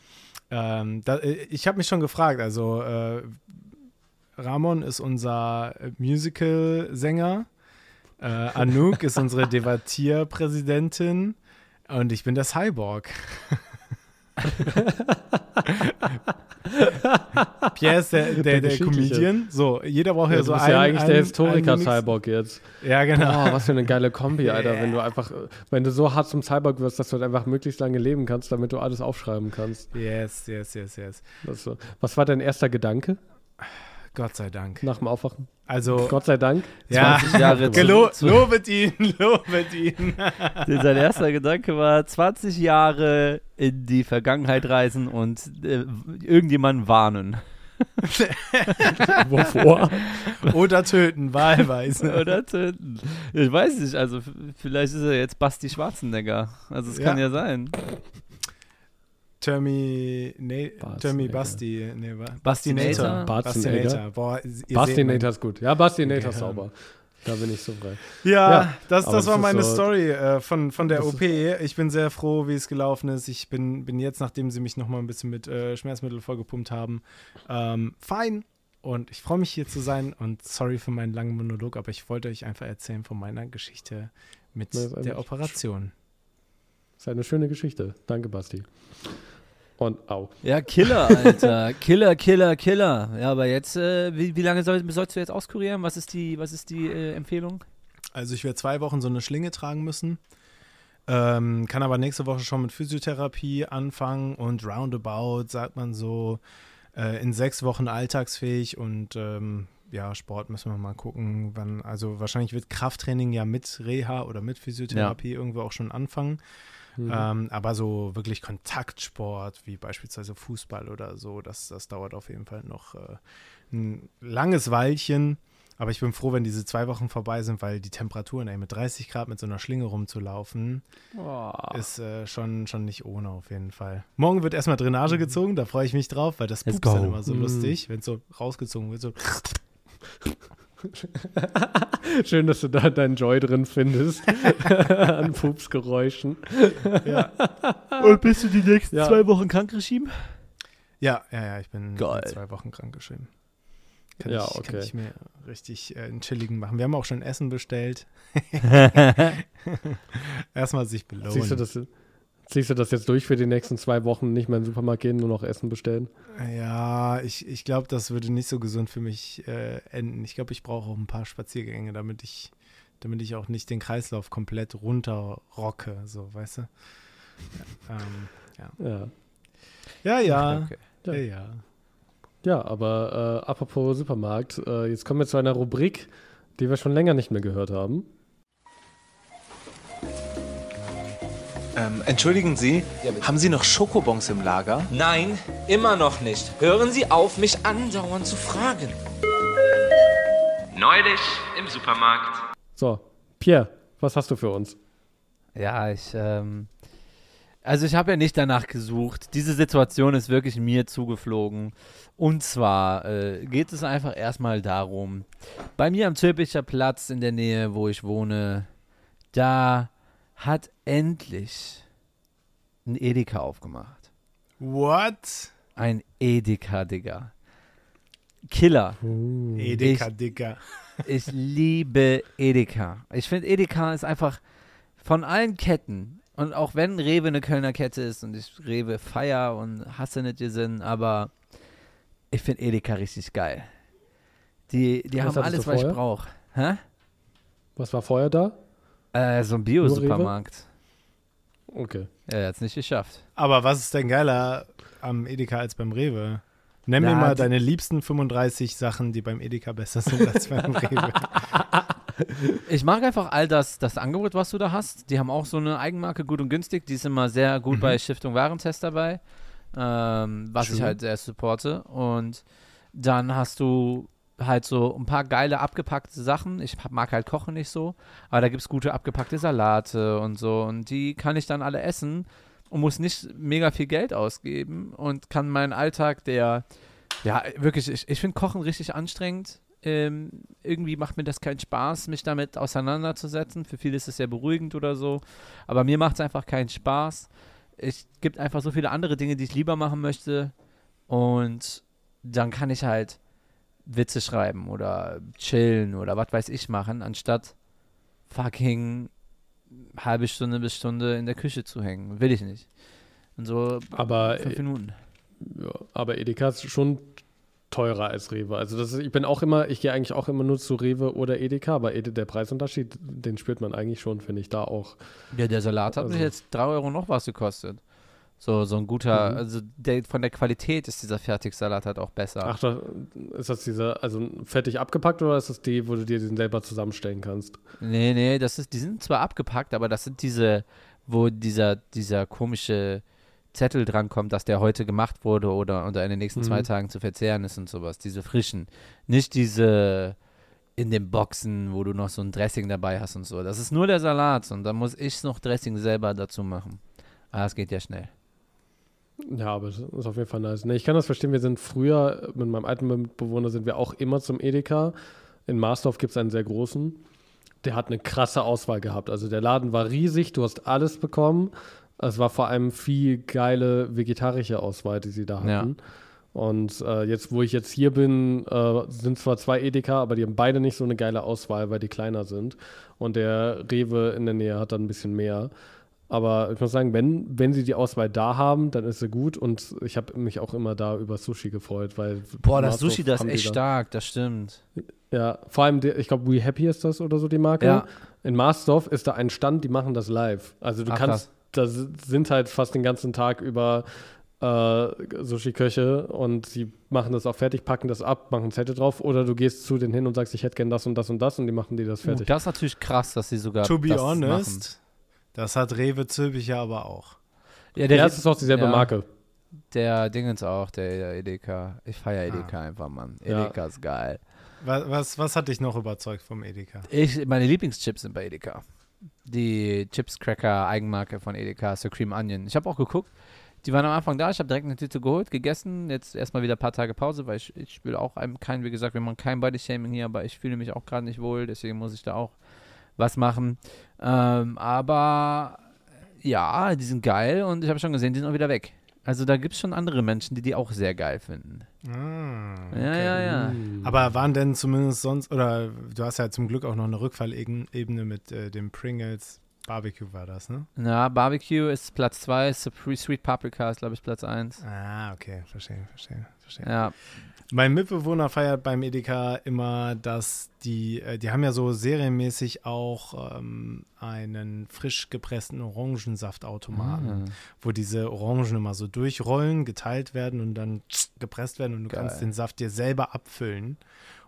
Ähm, äh, ich habe mich schon gefragt, also äh, Ramon ist unser äh, Musical-Sänger. Äh, Anouk ist unsere Debattierpräsidentin und ich bin der Cyborg. Pierre ist der, der, der Comedian. So, jeder braucht ja, ja so einen. Du bist ja eigentlich der Historiker-Cyborg jetzt. Ja, genau. Boah, was für eine geile Kombi, Alter. Yeah. Wenn du einfach, wenn du so hart zum Cyborg wirst, dass du halt einfach möglichst lange leben kannst, damit du alles aufschreiben kannst. Yes, yes, yes, yes. So. Was war dein erster Gedanke? Gott sei Dank. Nach dem Aufwachen. Also. Gott sei Dank. Ja, 20 Jahre Gelo lobet ihn, lobet ihn. Sein erster Gedanke war 20 Jahre in die Vergangenheit reisen und äh, irgendjemanden warnen. Wovor? Oder töten, wahlweise. Oder töten. Ich weiß nicht, also vielleicht ist er jetzt Basti Schwarzenegger. Also es ja. kann ja sein. Termi, ne, Termi Basti, nee, Bastinator. Bastinator. Boah, Bastinator ist gut. Ja, Bastinator ist sauber. Da bin ich so frei. Ja, ja das, das war meine so Story äh, von, von der OP. Ich bin sehr froh, wie es gelaufen ist. Ich bin, bin jetzt, nachdem sie mich nochmal ein bisschen mit äh, Schmerzmittel vollgepumpt haben, ähm, fein. Und ich freue mich hier zu sein. Und sorry für meinen langen Monolog, aber ich wollte euch einfach erzählen von meiner Geschichte mit der Operation. Das ist eine schöne Geschichte. Danke, Basti. Und au. Ja, Killer, Alter. Killer, Killer, Killer. Ja, aber jetzt, äh, wie, wie, lange soll, sollst du jetzt auskurieren? Was ist die, was ist die äh, Empfehlung? Also ich werde zwei Wochen so eine Schlinge tragen müssen. Ähm, kann aber nächste Woche schon mit Physiotherapie anfangen und roundabout, sagt man so, äh, in sechs Wochen alltagsfähig und ähm, ja, Sport müssen wir mal gucken, wann, also wahrscheinlich wird Krafttraining ja mit Reha oder mit Physiotherapie ja. irgendwo auch schon anfangen. Mhm. Ähm, aber so wirklich Kontaktsport, wie beispielsweise Fußball oder so, das, das dauert auf jeden Fall noch äh, ein langes Weilchen. Aber ich bin froh, wenn diese zwei Wochen vorbei sind, weil die Temperaturen, ey, mit 30 Grad mit so einer Schlinge rumzulaufen, oh. ist äh, schon, schon nicht ohne auf jeden Fall. Morgen wird erstmal Drainage mhm. gezogen, da freue ich mich drauf, weil das pupst dann immer so mm. lustig, wenn es so rausgezogen wird, so. Schön, dass du da deinen Joy drin findest. An Pupsgeräuschen. ja. Und bist du die nächsten ja. zwei Wochen krankgeschrieben? Ja, ja, ja, ich bin zwei Wochen krankgeschrieben. Kann, ja, ich, okay. kann ich mir richtig äh, einen chilligen machen. Wir haben auch schon Essen bestellt. Erstmal sich belohnen. Siehst du, das, Ziehst du das jetzt durch für die nächsten zwei Wochen, nicht mehr in den Supermarkt gehen, nur noch Essen bestellen? Ja, ich, ich glaube, das würde nicht so gesund für mich äh, enden. Ich glaube, ich brauche auch ein paar Spaziergänge, damit ich, damit ich auch nicht den Kreislauf komplett runterrocke, so, weißt du? Ja, ähm, ja. ja. Ja, ja. Okay. ja. ja, ja. Ja, aber äh, apropos Supermarkt, äh, jetzt kommen wir zu einer Rubrik, die wir schon länger nicht mehr gehört haben. Ähm, entschuldigen Sie, ja, haben Sie noch Schokobons im Lager? Nein, immer noch nicht. Hören Sie auf, mich andauernd zu fragen. Neulich im Supermarkt. So, Pierre, was hast du für uns? Ja, ich, ähm, also ich habe ja nicht danach gesucht. Diese Situation ist wirklich mir zugeflogen. Und zwar äh, geht es einfach erstmal darum, bei mir am Zülpicher Platz in der Nähe, wo ich wohne, da hat endlich ein Edeka aufgemacht. What? Ein Edeka, Digga. Killer. Uh. Edeka, ich, Digga. ich liebe Edeka. Ich finde, Edeka ist einfach von allen Ketten, und auch wenn Rewe eine Kölner Kette ist und ich Rewe feier und hasse nicht die Sinn, aber ich finde Edeka richtig geil. Die, die haben alles, was ich brauche. Was war vorher da? Äh, so ein Bio-Supermarkt. Okay. Ja, er hat es nicht geschafft. Aber was ist denn geiler am Edeka als beim Rewe? Nenn Na, mir mal deine liebsten 35 Sachen, die beim Edeka besser sind als beim Rewe. Ich mag einfach all das, das Angebot, was du da hast. Die haben auch so eine Eigenmarke, gut und günstig. Die ist immer sehr gut mhm. bei Stiftung Warentest dabei, ähm, was True. ich halt sehr supporte. Und dann hast du halt so ein paar geile abgepackte Sachen. Ich mag halt Kochen nicht so, aber da gibt es gute abgepackte Salate und so und die kann ich dann alle essen und muss nicht mega viel Geld ausgeben und kann meinen Alltag, der, ja, wirklich, ich, ich finde Kochen richtig anstrengend. Ähm, irgendwie macht mir das keinen Spaß, mich damit auseinanderzusetzen. Für viele ist es sehr beruhigend oder so, aber mir macht es einfach keinen Spaß. Es gibt einfach so viele andere Dinge, die ich lieber machen möchte und dann kann ich halt Witze schreiben oder chillen oder was weiß ich machen, anstatt fucking halbe Stunde bis Stunde in der Küche zu hängen. Will ich nicht. Und so aber, fünf Minuten. Ja, aber Edeka ist schon teurer als Rewe. Also das ist, ich bin auch immer, ich gehe eigentlich auch immer nur zu Rewe oder Edeka, aber Ede, der Preisunterschied, den spürt man eigentlich schon, finde ich, da auch. Ja, der Salat hat Also- mich jetzt 3 Euro noch was gekostet. So, so ein guter, Mhm. also der, von der Qualität ist dieser Fertigsalat halt auch besser. Ach, da, ist das dieser, also fertig abgepackt oder ist das die, wo du dir den selber zusammenstellen kannst? Nee, nee, das ist, die sind zwar abgepackt, aber das sind diese, wo dieser, dieser komische Zettel drankommt, dass der heute gemacht wurde oder, in den nächsten zwei Mhm. Tagen zu verzehren ist und sowas. Diese frischen. Nicht diese in den Boxen, wo du noch so ein Dressing dabei hast und so. Das ist nur der Salat und dann muss ich noch Dressing selber dazu machen. Aber das geht ja schnell. Ja, aber das ist auf jeden Fall nice. Nee, ich kann das verstehen. Wir sind früher, mit meinem alten Mitbewohner sind wir auch immer zum Edeka. In Marsdorf gibt es einen sehr großen. Der hat eine krasse Auswahl gehabt. Also der Laden war riesig, du hast alles bekommen. Es war vor allem viel geile vegetarische Auswahl, die sie da Ja. hatten. Und äh, jetzt, wo ich jetzt hier bin, äh, sind zwar zwei Edeka, aber die haben beide nicht so eine geile Auswahl, weil die kleiner sind. Und der Rewe in der Nähe hat dann ein bisschen mehr. Aber ich muss sagen, wenn, wenn sie die Auswahl da haben, dann ist sie gut. Und ich habe mich auch immer da über Sushi gefreut, weil. Boah, das Sushi, das ist echt da- stark, das stimmt. Ja, vor allem, der, ich glaube, We Happy ist das oder so die Marke. Ja. In Marsdorf ist da ein Stand, die machen das live. Also du Ach, kannst, da si- sind halt fast den ganzen Tag über äh, Sushi-Köche und die machen das auch fertig, packen das ab, machen Zettel drauf oder du gehst zu denen hin und sagst, ich hätte gern das und das und das und die machen dir das Uh, fertig. das ist natürlich krass, dass sie sogar To be das honest, das hat Rewe Zülpich ja aber auch. Ja, ja, es ist auch dieselbe ja. Marke. Der Dingens auch, der Edeka. Ich feiere Edeka einfach, Mann. Ja. Edeka ist geil. Was, was, was hat dich noch überzeugt vom Edeka? Ich, meine Lieblingschips sind bei Edeka. Die Chips Cracker Eigenmarke von Edeka, Supreme Onion. Ich habe auch geguckt, die waren am Anfang da, ich habe direkt eine Tüte geholt, gegessen, jetzt erstmal wieder ein paar Tage Pause, weil ich, ich will auch einem kein, wie gesagt, wir machen kein Body-Shaming hier, aber ich fühle mich auch gerade nicht wohl, deswegen muss ich da auch was machen. Ähm, aber ja, die sind geil und ich habe schon gesehen, die sind auch wieder weg. Also da gibt es schon andere Menschen, die die auch sehr geil finden. Ah, Ja, ja, ja. Aber waren denn zumindest sonst, oder du hast ja zum Glück auch noch eine Rückfallebene mit äh, dem Pringles Barbecue war das, ne? Na, Barbecue ist Platz 2, Sweet Paprika ist, glaube ich, Platz 1. Ah, okay, verstehe, verstehe, verstehe. Ja, Mein Mitbewohner feiert beim Edeka immer, dass die, äh, die haben ja so serienmäßig auch ähm, einen frisch gepressten Orangensaftautomaten, Ah. wo diese Orangen immer so durchrollen, geteilt werden und dann gepresst werden und du Geil. kannst den Saft dir selber abfüllen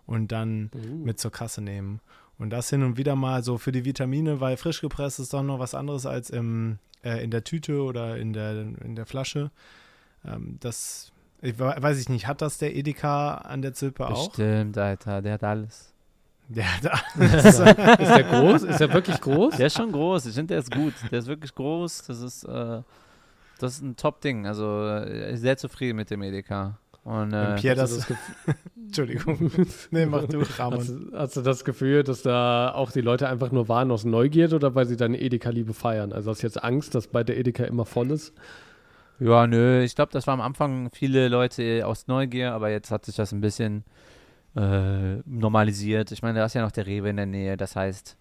und dann mit zur Kasse nehmen. Und das hin und wieder mal so für die Vitamine, weil frisch gepresst ist doch noch was anderes als im, äh, in der Tüte oder in der, in der Flasche. Ähm, das, ich, we- weiß ich nicht, hat das der Edeka an der Zilpe auch? bestimmt, Alter, der hat alles. Ja, da, Ist der groß? Ist der wirklich groß? Der ist schon groß, ich finde, der ist gut. Der ist wirklich groß, das ist, äh, das ist ein Top-Ding. Also, äh, ich bin sehr zufrieden mit dem Edeka. Und, äh, Pierre Hast du das, das Entschuldigung, nee, mach du, Hast, Ramon. du- hast du das Gefühl, dass da auch die Leute einfach nur waren aus Neugierde oder weil sie deine Edeka-Liebe feiern? Also hast du jetzt Angst, dass bei der Edeka immer voll ist? Ja, nö, ich glaube, das war am Anfang viele Leute aus Neugier, aber jetzt hat sich das ein bisschen äh, normalisiert. Ich meine, da ist ja noch der Rewe in der Nähe, das heißt,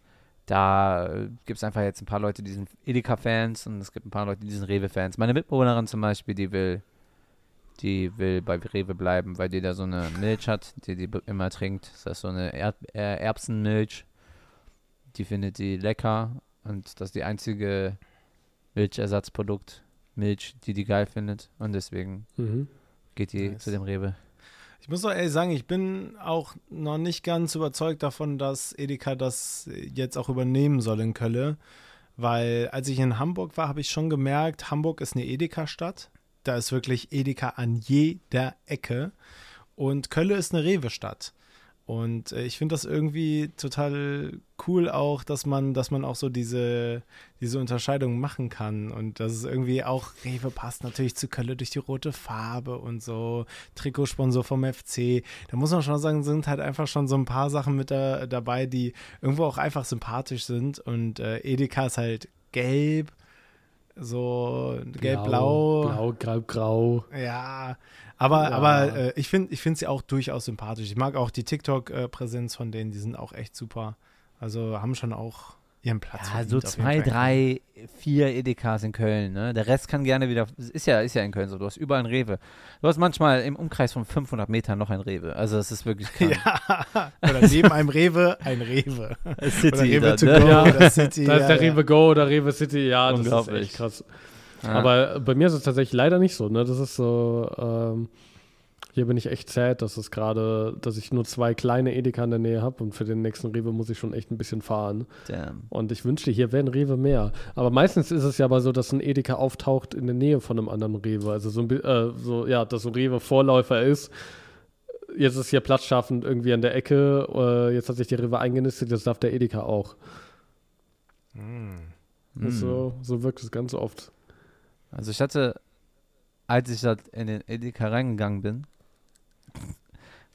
da äh, gibt es einfach jetzt ein paar Leute, die sind Edeka-Fans und es gibt ein paar Leute, die sind Rewe-Fans. Meine Mitbewohnerin zum Beispiel, die will, die will bei Rewe bleiben, weil die da so eine Milch hat, die die immer trinkt. Das ist so eine Erd äh, Erbsenmilch. Die findet die lecker und das ist die einzige Milchersatzprodukt, Milch, die die geil findet und deswegen Mhm. geht die Nice. zu dem Rewe. Ich muss doch ehrlich sagen, ich bin auch noch nicht ganz überzeugt davon, dass Edeka das jetzt auch übernehmen soll in Kölle. Weil als ich in Hamburg war, habe ich schon gemerkt, Hamburg ist eine Edeka-Stadt. Da ist wirklich Edeka an jeder Ecke. Und Kölle ist eine Rewe-Stadt. Und äh, ich finde das irgendwie total cool auch, dass man, dass man auch so diese, diese Unterscheidung machen kann. Und dass es irgendwie auch, Rewe passt natürlich zu Kölle durch die rote Farbe und so. Trikotsponsor vom FC. Da muss man schon sagen, sind halt einfach schon so ein paar Sachen mit da, dabei, die irgendwo auch einfach sympathisch sind. Und äh, Edeka ist halt gelb, so gelb-blau. Blau, grau, grau. Ja, aber, Ja. aber äh, ich finde ich find sie auch durchaus sympathisch. Ich mag auch die TikTok-Präsenz von denen, die sind auch echt super. Also haben schon auch ihren Platz. Ja, so zwei, drei, vier Edekas in Köln. Ne? Der Rest kann gerne wieder. Ist ja, ist ja in Köln so. Du hast überall ein Rewe. Du hast manchmal im Umkreis von 500 Metern noch ein Rewe. Also, das ist wirklich krank. Ja, oder neben einem Rewe ein Rewe. City oder Rewe dann, to ne? go, Ja, oder City. Da ist ja, der ja. Rewe Go oder Rewe City, ja, das ist echt krass. Ja. Aber bei mir ist es tatsächlich leider nicht so, ne? Das ist so, ähm, hier bin ich echt sad, dass es gerade, dass ich nur zwei kleine Edeka in der Nähe habe und für den nächsten Rewe muss ich schon echt ein bisschen fahren. Damn. Und ich wünschte, hier wären Rewe mehr. Aber meistens ist es ja aber so, dass ein Edeka auftaucht in der Nähe von einem anderen Rewe. Also so, ein, äh, so ja, dass so ein Rewe Vorläufer ist. Jetzt ist hier Platz schaffend irgendwie an der Ecke. Äh, jetzt hat sich der Rewe eingenistet, jetzt darf der Edeka auch. Das ist Hm. So, so wirkt es ganz oft. Also ich hatte, als ich da in den Edeka reingegangen bin,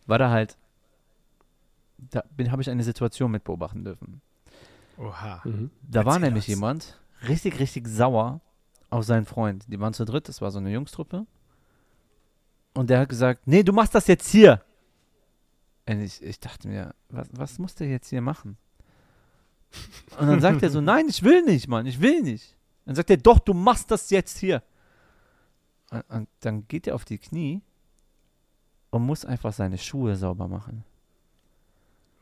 war da halt, da habe ich eine Situation mit beobachten dürfen. Oha. Mhm. Da war nämlich das. jemand richtig, richtig sauer auf seinen Freund. Die waren zu dritt, das war so eine Jungstruppe. Und der hat gesagt, nee, du machst das jetzt hier. Und ich, ich dachte mir, was, was muss der jetzt hier machen? Und dann sagt er so, nein, ich will nicht, Mann, ich will nicht. Dann sagt er, doch, du machst das jetzt hier. Und, und dann geht er auf die Knie und muss einfach seine Schuhe sauber machen.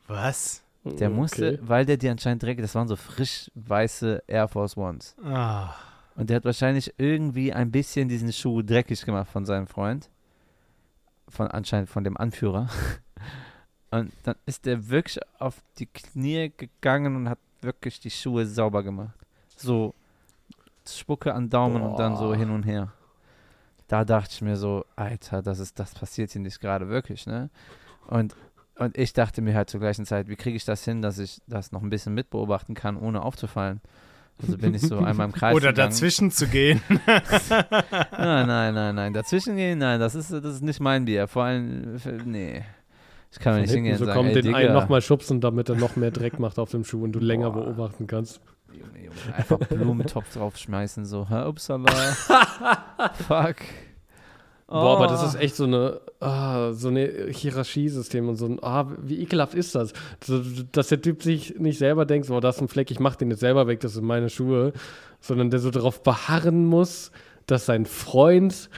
Was? Der musste, weil der die anscheinend dreckig, das waren so frisch weiße Air Force Ones. Ah. Und der hat wahrscheinlich irgendwie ein bisschen diesen Schuh dreckig gemacht von seinem Freund. Von anscheinend von dem Anführer. Und dann ist der wirklich auf die Knie gegangen und hat wirklich die Schuhe sauber gemacht. So Spucke an Daumen und dann so Boah. hin und her. Da dachte ich mir so, Alter, das ist, das passiert hier nicht gerade wirklich, ne? Und, und ich dachte mir halt zur gleichen Zeit, wie kriege ich das hin, dass ich das noch ein bisschen mitbeobachten kann, ohne aufzufallen? Also bin ich so einmal im Kreis Oder gegangen. dazwischen zu gehen. Nein, nein, nein, nein. Dazwischen gehen, nein, das ist, das ist nicht mein Bier. Vor allem, für- nee. Ich kann mir nicht hingehen und so sagen, kommt, ey, den Digga, einen nochmal schubsen, damit er noch mehr Dreck macht auf dem Schuh und du länger Boah. beobachten kannst. Junge, Junge, einfach Blumentopf draufschmeißen, so, hä, upsala. Fuck. Boah, aber Oh. das ist echt so eine, ah, so eine Hierarchiesystem und so ein, ah, wie ekelhaft ist das? Dass der Typ sich nicht selber denkt, so, da ist ein Fleck, ich mach den jetzt selber weg, das sind meine Schuhe, sondern der so darauf beharren muss, dass sein Freund,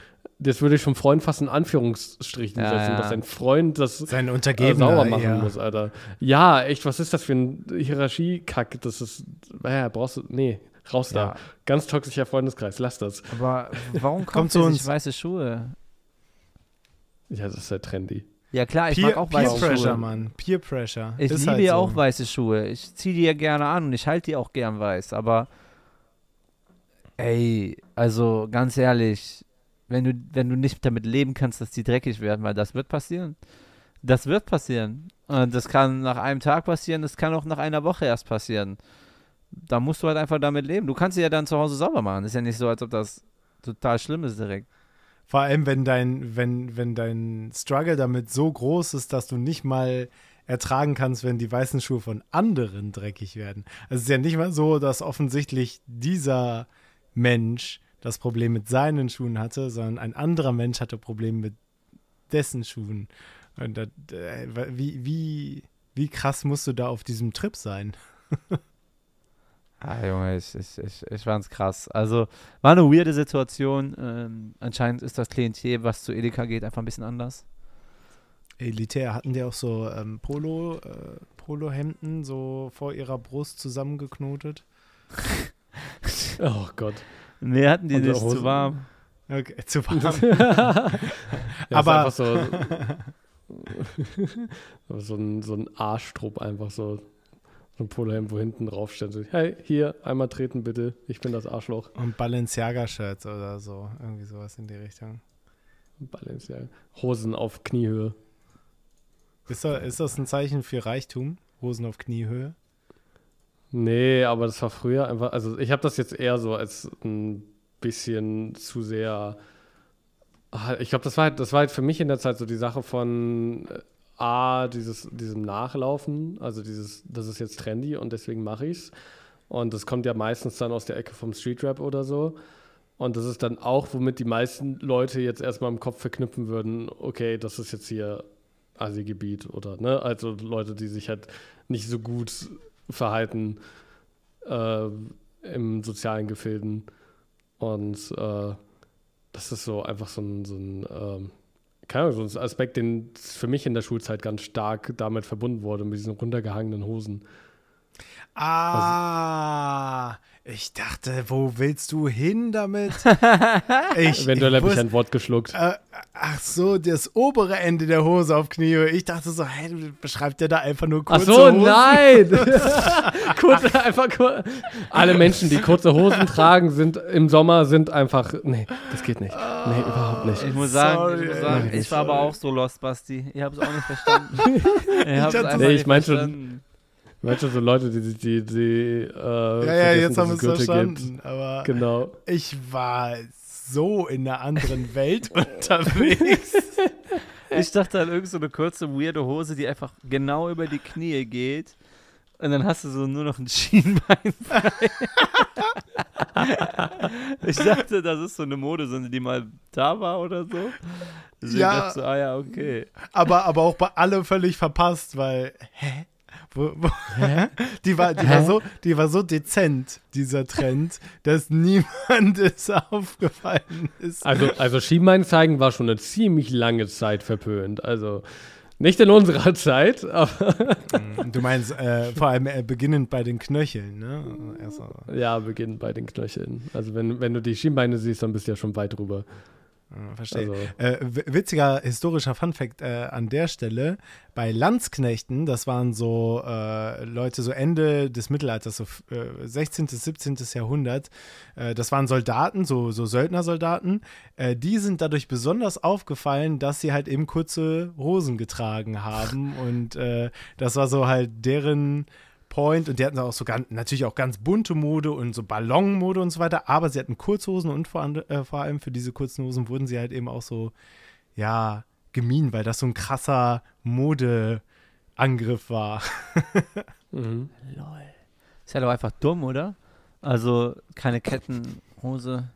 das würde ich vom Freund fast in Anführungsstrichen Ja, setzen, ja. dass sein Freund das Sein äh, Untergebener. sauer machen ja. muss, Alter. Ja, echt, was ist das für ein Hierarchiekack? Das ist, naja, brauchst du, nee, raus Ja. da. Ganz toxischer Freundeskreis, lass das. Aber warum Kommt zu sich uns. weiße Schuhe? Ja, das ist ja trendy. Ja klar, ich Peer, mag auch Peer weiße Pressure, Schuhe. Mann. Peer Pressure. Ich Ist liebe halt ja so. auch weiße Schuhe. Ich ziehe die ja gerne an und ich halte die auch gern weiß. Aber ey, also ganz ehrlich, wenn du, wenn du nicht damit leben kannst, dass die dreckig werden, weil das wird passieren. Das wird passieren. Und das kann nach einem Tag passieren, das kann auch nach einer Woche erst passieren. Da musst du halt einfach damit leben. Du kannst sie ja dann zu Hause sauber machen. Ist ja nicht so, als ob das total schlimm ist direkt. Vor allem, wenn dein, wenn, wenn dein Struggle damit so groß ist, dass du nicht mal ertragen kannst, wenn die weißen Schuhe von anderen dreckig werden. Also es ist ja nicht mal so, dass offensichtlich dieser Mensch das Problem mit seinen Schuhen hatte, sondern ein anderer Mensch hatte Probleme mit dessen Schuhen. Und das, äh, wie, wie, wie krass musst du da auf diesem Trip sein? Ah, Junge, ich, ich, ich, ich fand's krass. Also, war eine weirde Situation. Ähm, anscheinend ist das Klientel, was zu Edeka geht, einfach ein bisschen anders. Elitär, hatten die auch so ähm, Polo, äh, Polohemden so vor ihrer Brust zusammengeknotet? Oh Gott. Nee, hatten die nicht zu warm. Okay, zu warm. ja, Aber- ist einfach so, so ein, so ein Arschtrupp einfach so. So ein Polohemd, wo hinten drauf steht, so, hey, hier, einmal treten bitte, ich bin das Arschloch. Und Balenciaga-Shirts oder so. Irgendwie sowas in die Richtung. Balenciaga. Hosen auf Kniehöhe. Ist das, ist das ein Zeichen für Reichtum? Hosen auf Kniehöhe? Nee, aber das war früher einfach, also ich habe das jetzt eher so als ein bisschen zu sehr. Ah, Ich glaube, das war halt, das war halt für mich in der Zeit so die Sache von äh, A, dieses, diesem Nachlaufen, also dieses, das ist jetzt trendy und deswegen mache ich's. Und das kommt ja meistens dann aus der Ecke vom Streetrap oder so. Und das ist dann auch, womit die meisten Leute jetzt erstmal im Kopf verknüpfen würden, okay, das ist jetzt hier Asi-Gebiet oder, ne? Also Leute, die sich halt nicht so gut verhalten äh, im sozialen Gefilden. Und äh, das ist so einfach so ein, so ein ähm, keine Ahnung, so ein Aspekt, den für mich in der Schulzeit ganz stark damit verbunden wurde, mit diesen runtergehangenen Hosen. Ah, ich dachte, wo willst du hin damit? Ich, Eventuell habe ich ein Wort geschluckt. Äh, ach so, das obere Ende der Hose auf Knie. Ich dachte so, hey, du beschreibt ja da einfach nur kurze Hosen. Ach so, Hosen. nein! kurze, einfach kur Alle Menschen, die kurze Hosen tragen, sind im Sommer sind einfach, nee, das geht nicht. Nee, überhaupt nicht. Ich muss sagen, sorry, ich, muss sagen, ich war aber auch so lost, Basti. Ich habe es auch nicht verstanden. ich hab's ich nee, ich meine schon Manche so Leute, die die, die, die äh, Ja, ja, jetzt haben wir es verstanden. Gibt. Aber genau. ich war so in einer anderen Welt unterwegs. Ich dachte an irgend so eine kurze, weirde Hose, die einfach genau über die Knie geht. Und dann hast du so nur noch ein Schienbein frei. ich dachte, das ist so eine Mode, die mal da war oder so. Deswegen ja, dachte so, ah ja, okay. Aber, aber auch bei alle völlig verpasst, weil, hä? Wo, wo, die, war, die, war so, die war so dezent, dieser Trend, dass niemand es aufgefallen ist. Also, also Schienbein zeigen war schon eine ziemlich lange Zeit verpönt. Also nicht in unserer Zeit, aber. Mm, du meinst äh, vor allem äh, beginnend bei den Knöcheln, ne? Also. Ja, beginnend bei den Knöcheln. Also wenn, wenn du die Schienbeine siehst, dann bist du ja schon weit drüber. Verstehe. Also. Äh, witziger historischer Funfact äh, an der Stelle: Bei Landsknechten, das waren so äh, Leute, so Ende des Mittelalters, so 16., äh, 17. Jahrhundert, äh, das waren Soldaten, so, so Söldnersoldaten, äh, die sind dadurch besonders aufgefallen, dass sie halt eben kurze Hosen getragen haben. Und das war so halt deren Point und die hatten auch so ganz, natürlich auch ganz bunte Mode und so Ballonmode und so weiter, aber sie hatten Kurzhosen und vor, äh, vor allem für diese kurzen Hosen wurden sie halt eben auch so, ja, gemieden, weil das so ein krasser Modeangriff war. mhm. Lol. Ist ja doch einfach dumm, oder? Also keine Kettenhose.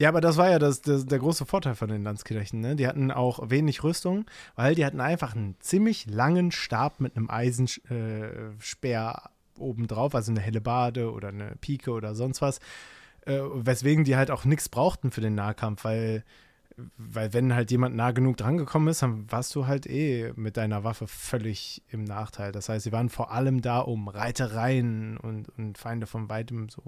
Ja, aber das war ja das, das, der große Vorteil von den Landskirchen. Ne? Die hatten auch wenig Rüstung, weil die hatten einfach einen ziemlich langen Stab mit einem Eisenspeer äh, obendrauf, also eine helle Bade oder eine Pike oder sonst was. Äh, weswegen die halt auch nichts brauchten für den Nahkampf, weil weil wenn halt jemand nah genug drangekommen ist, dann warst du halt eh mit deiner Waffe völlig im Nachteil. Das heißt, sie waren vor allem da, um Reitereien und, und Feinde von weitem so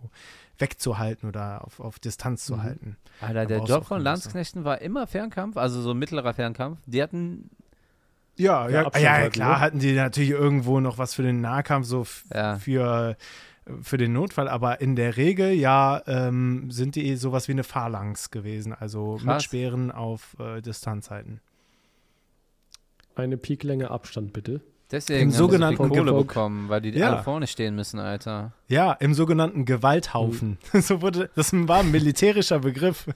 wegzuhalten oder auf, auf Distanz zu mhm. halten. Alter, der Job von Landsknechten war immer Fernkampf, also so mittlerer Fernkampf. Die hatten ja, ja, ja, ja, klar ne? hatten die natürlich irgendwo noch was für den Nahkampf, so ja. für für den Notfall, aber in der Regel ja ähm, sind die sowas wie eine Phalanx gewesen, also Krass. mit Speeren auf äh, Distanzhalten. Eine Peaklänge Abstand bitte. Deswegen Im sogenannten so Kohle bekommen, weil die ja. alle vorne stehen müssen, Alter. Ja, im sogenannten Gewalthaufen. Mhm. so wurde, das war ein militärischer Begriff.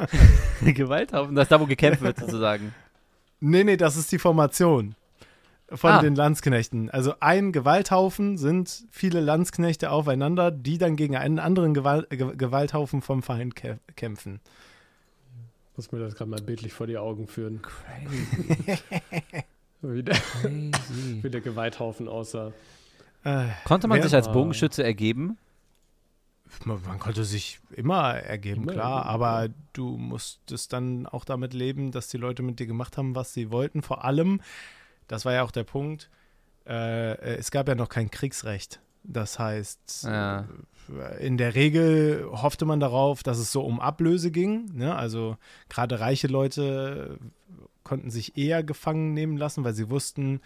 Gewalthaufen, das ist da, wo gekämpft wird, sozusagen. Nee, nee, das ist die Formation von ah. den Landsknechten. Also ein Gewalthaufen sind viele Landsknechte aufeinander, die dann gegen einen anderen Gewalt, Gewalthaufen vom Feind kämpfen. Muss mir das gerade mal bildlich vor die Augen führen. Crazy. wie, der, Crazy. wie der Gewalthaufen aussah. Äh, Konnte man sich als Bogenschütze ergeben? Man, konnte sich immer ergeben, immer klar, ergeben, aber du musstest dann auch damit leben, dass die Leute mit dir gemacht haben, was sie wollten. Vor allem, das war ja auch der Punkt, äh, es gab ja noch kein Kriegsrecht. Das heißt, ja. Äh, in der Regel hoffte man darauf, dass es so um Ablöse ging. Ne? Also gerade reiche Leute konnten sich eher gefangen nehmen lassen, weil sie wussten,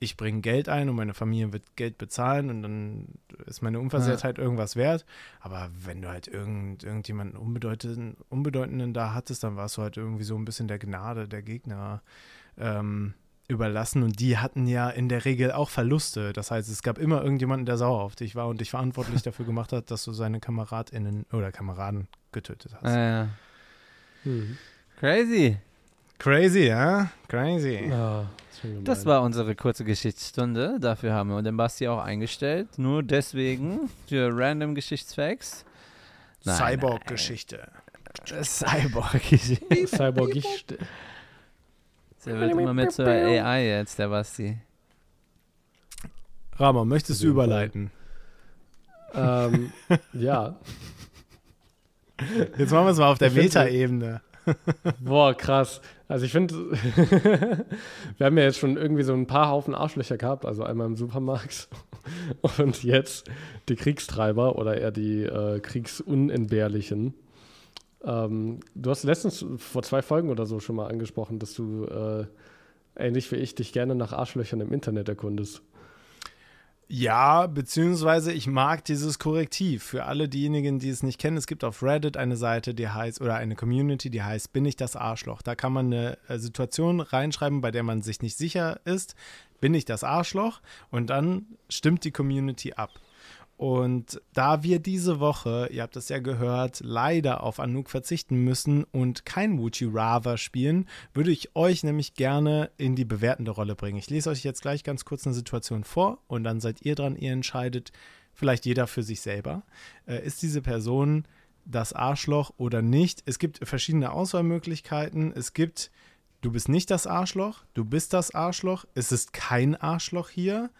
ich bringe Geld ein und meine Familie wird Geld bezahlen und dann ist meine Unversehrtheit ja. irgendwas wert. Aber wenn du halt irgend, irgendjemanden Unbedeutenden, Unbedeutenden da hattest, dann warst du halt irgendwie so ein bisschen der Gnade der Gegner. Ähm, überlassen und die hatten ja in der Regel auch Verluste. Das heißt, es gab immer irgendjemanden, der sauer auf dich war und dich verantwortlich dafür gemacht hat, dass du seine KameradInnen oder Kameraden getötet hast. Äh, hm. Crazy. Crazy, ja? Crazy. Ja, das war unsere kurze Geschichtsstunde. Dafür haben wir den Basti auch eingestellt. Nur deswegen für random Geschichtsfacts. Cyborg-Geschichte. Cyborg-Geschichte. Cyborg-Geschichte. Der wird immer mehr zur AI jetzt, der Basti. Rama, möchtest du überleiten? ähm, ja. Jetzt machen wir es mal auf der Meta-Ebene. Boah, krass. Also ich finde, wir haben ja jetzt schon irgendwie so ein paar Haufen Arschlöcher gehabt, also einmal im Supermarkt und jetzt die Kriegstreiber oder eher die äh, Kriegsunentbehrlichen. Ähm, du hast letztens vor zwei Folgen oder so schon mal angesprochen, dass du äh, ähnlich wie ich dich gerne nach Arschlöchern im Internet erkundest. Ja, beziehungsweise ich mag dieses Korrektiv. Für alle diejenigen, die es nicht kennen, es gibt auf Reddit eine Seite, die heißt, oder eine Community, die heißt Bin ich das Arschloch? Da kann man eine äh, Situation reinschreiben, bei der man sich nicht sicher ist, bin ich das Arschloch? Und dann stimmt die Community ab. Und da wir diese Woche, ihr habt es ja gehört, leider auf Anouk verzichten müssen und kein Would You Rather spielen, würde ich euch nämlich gerne in die bewertende Rolle bringen. Ich lese euch jetzt gleich ganz kurz eine Situation vor und dann seid ihr dran, ihr entscheidet, vielleicht jeder für sich selber. Äh, ist diese Person das Arschloch oder nicht? Es gibt verschiedene Auswahlmöglichkeiten. Es gibt, du bist nicht das Arschloch, du bist das Arschloch, es ist kein Arschloch hier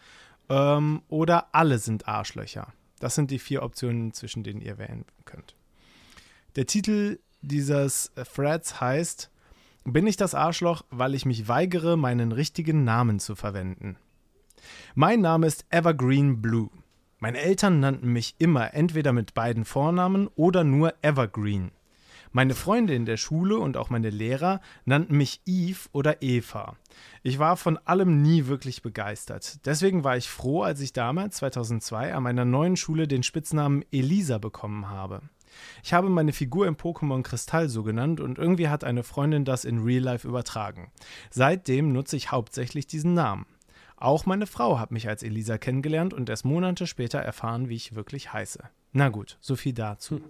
ähm, oder alle sind Arschlöcher. Das sind die vier Optionen, zwischen denen ihr wählen könnt. Der Titel dieses Threads heißt Bin ich das Arschloch, weil ich mich weigere, meinen richtigen Namen zu verwenden? Mein Name ist Evergreen Blue. Meine Eltern nannten mich immer entweder mit beiden Vornamen oder nur Evergreen. Meine Freunde in der Schule und auch meine Lehrer nannten mich Eve oder Eva. Ich war von allem nie wirklich begeistert. Deswegen war ich froh, als ich damals, 2002, an meiner neuen Schule den Spitznamen Elisa bekommen habe. Ich habe meine Figur im Pokémon Kristall so genannt und irgendwie hat eine Freundin das in Real Life übertragen. Seitdem nutze ich hauptsächlich diesen Namen. Auch meine Frau hat mich als Elisa kennengelernt und erst Monate später erfahren, wie ich wirklich heiße. Na gut, so viel dazu.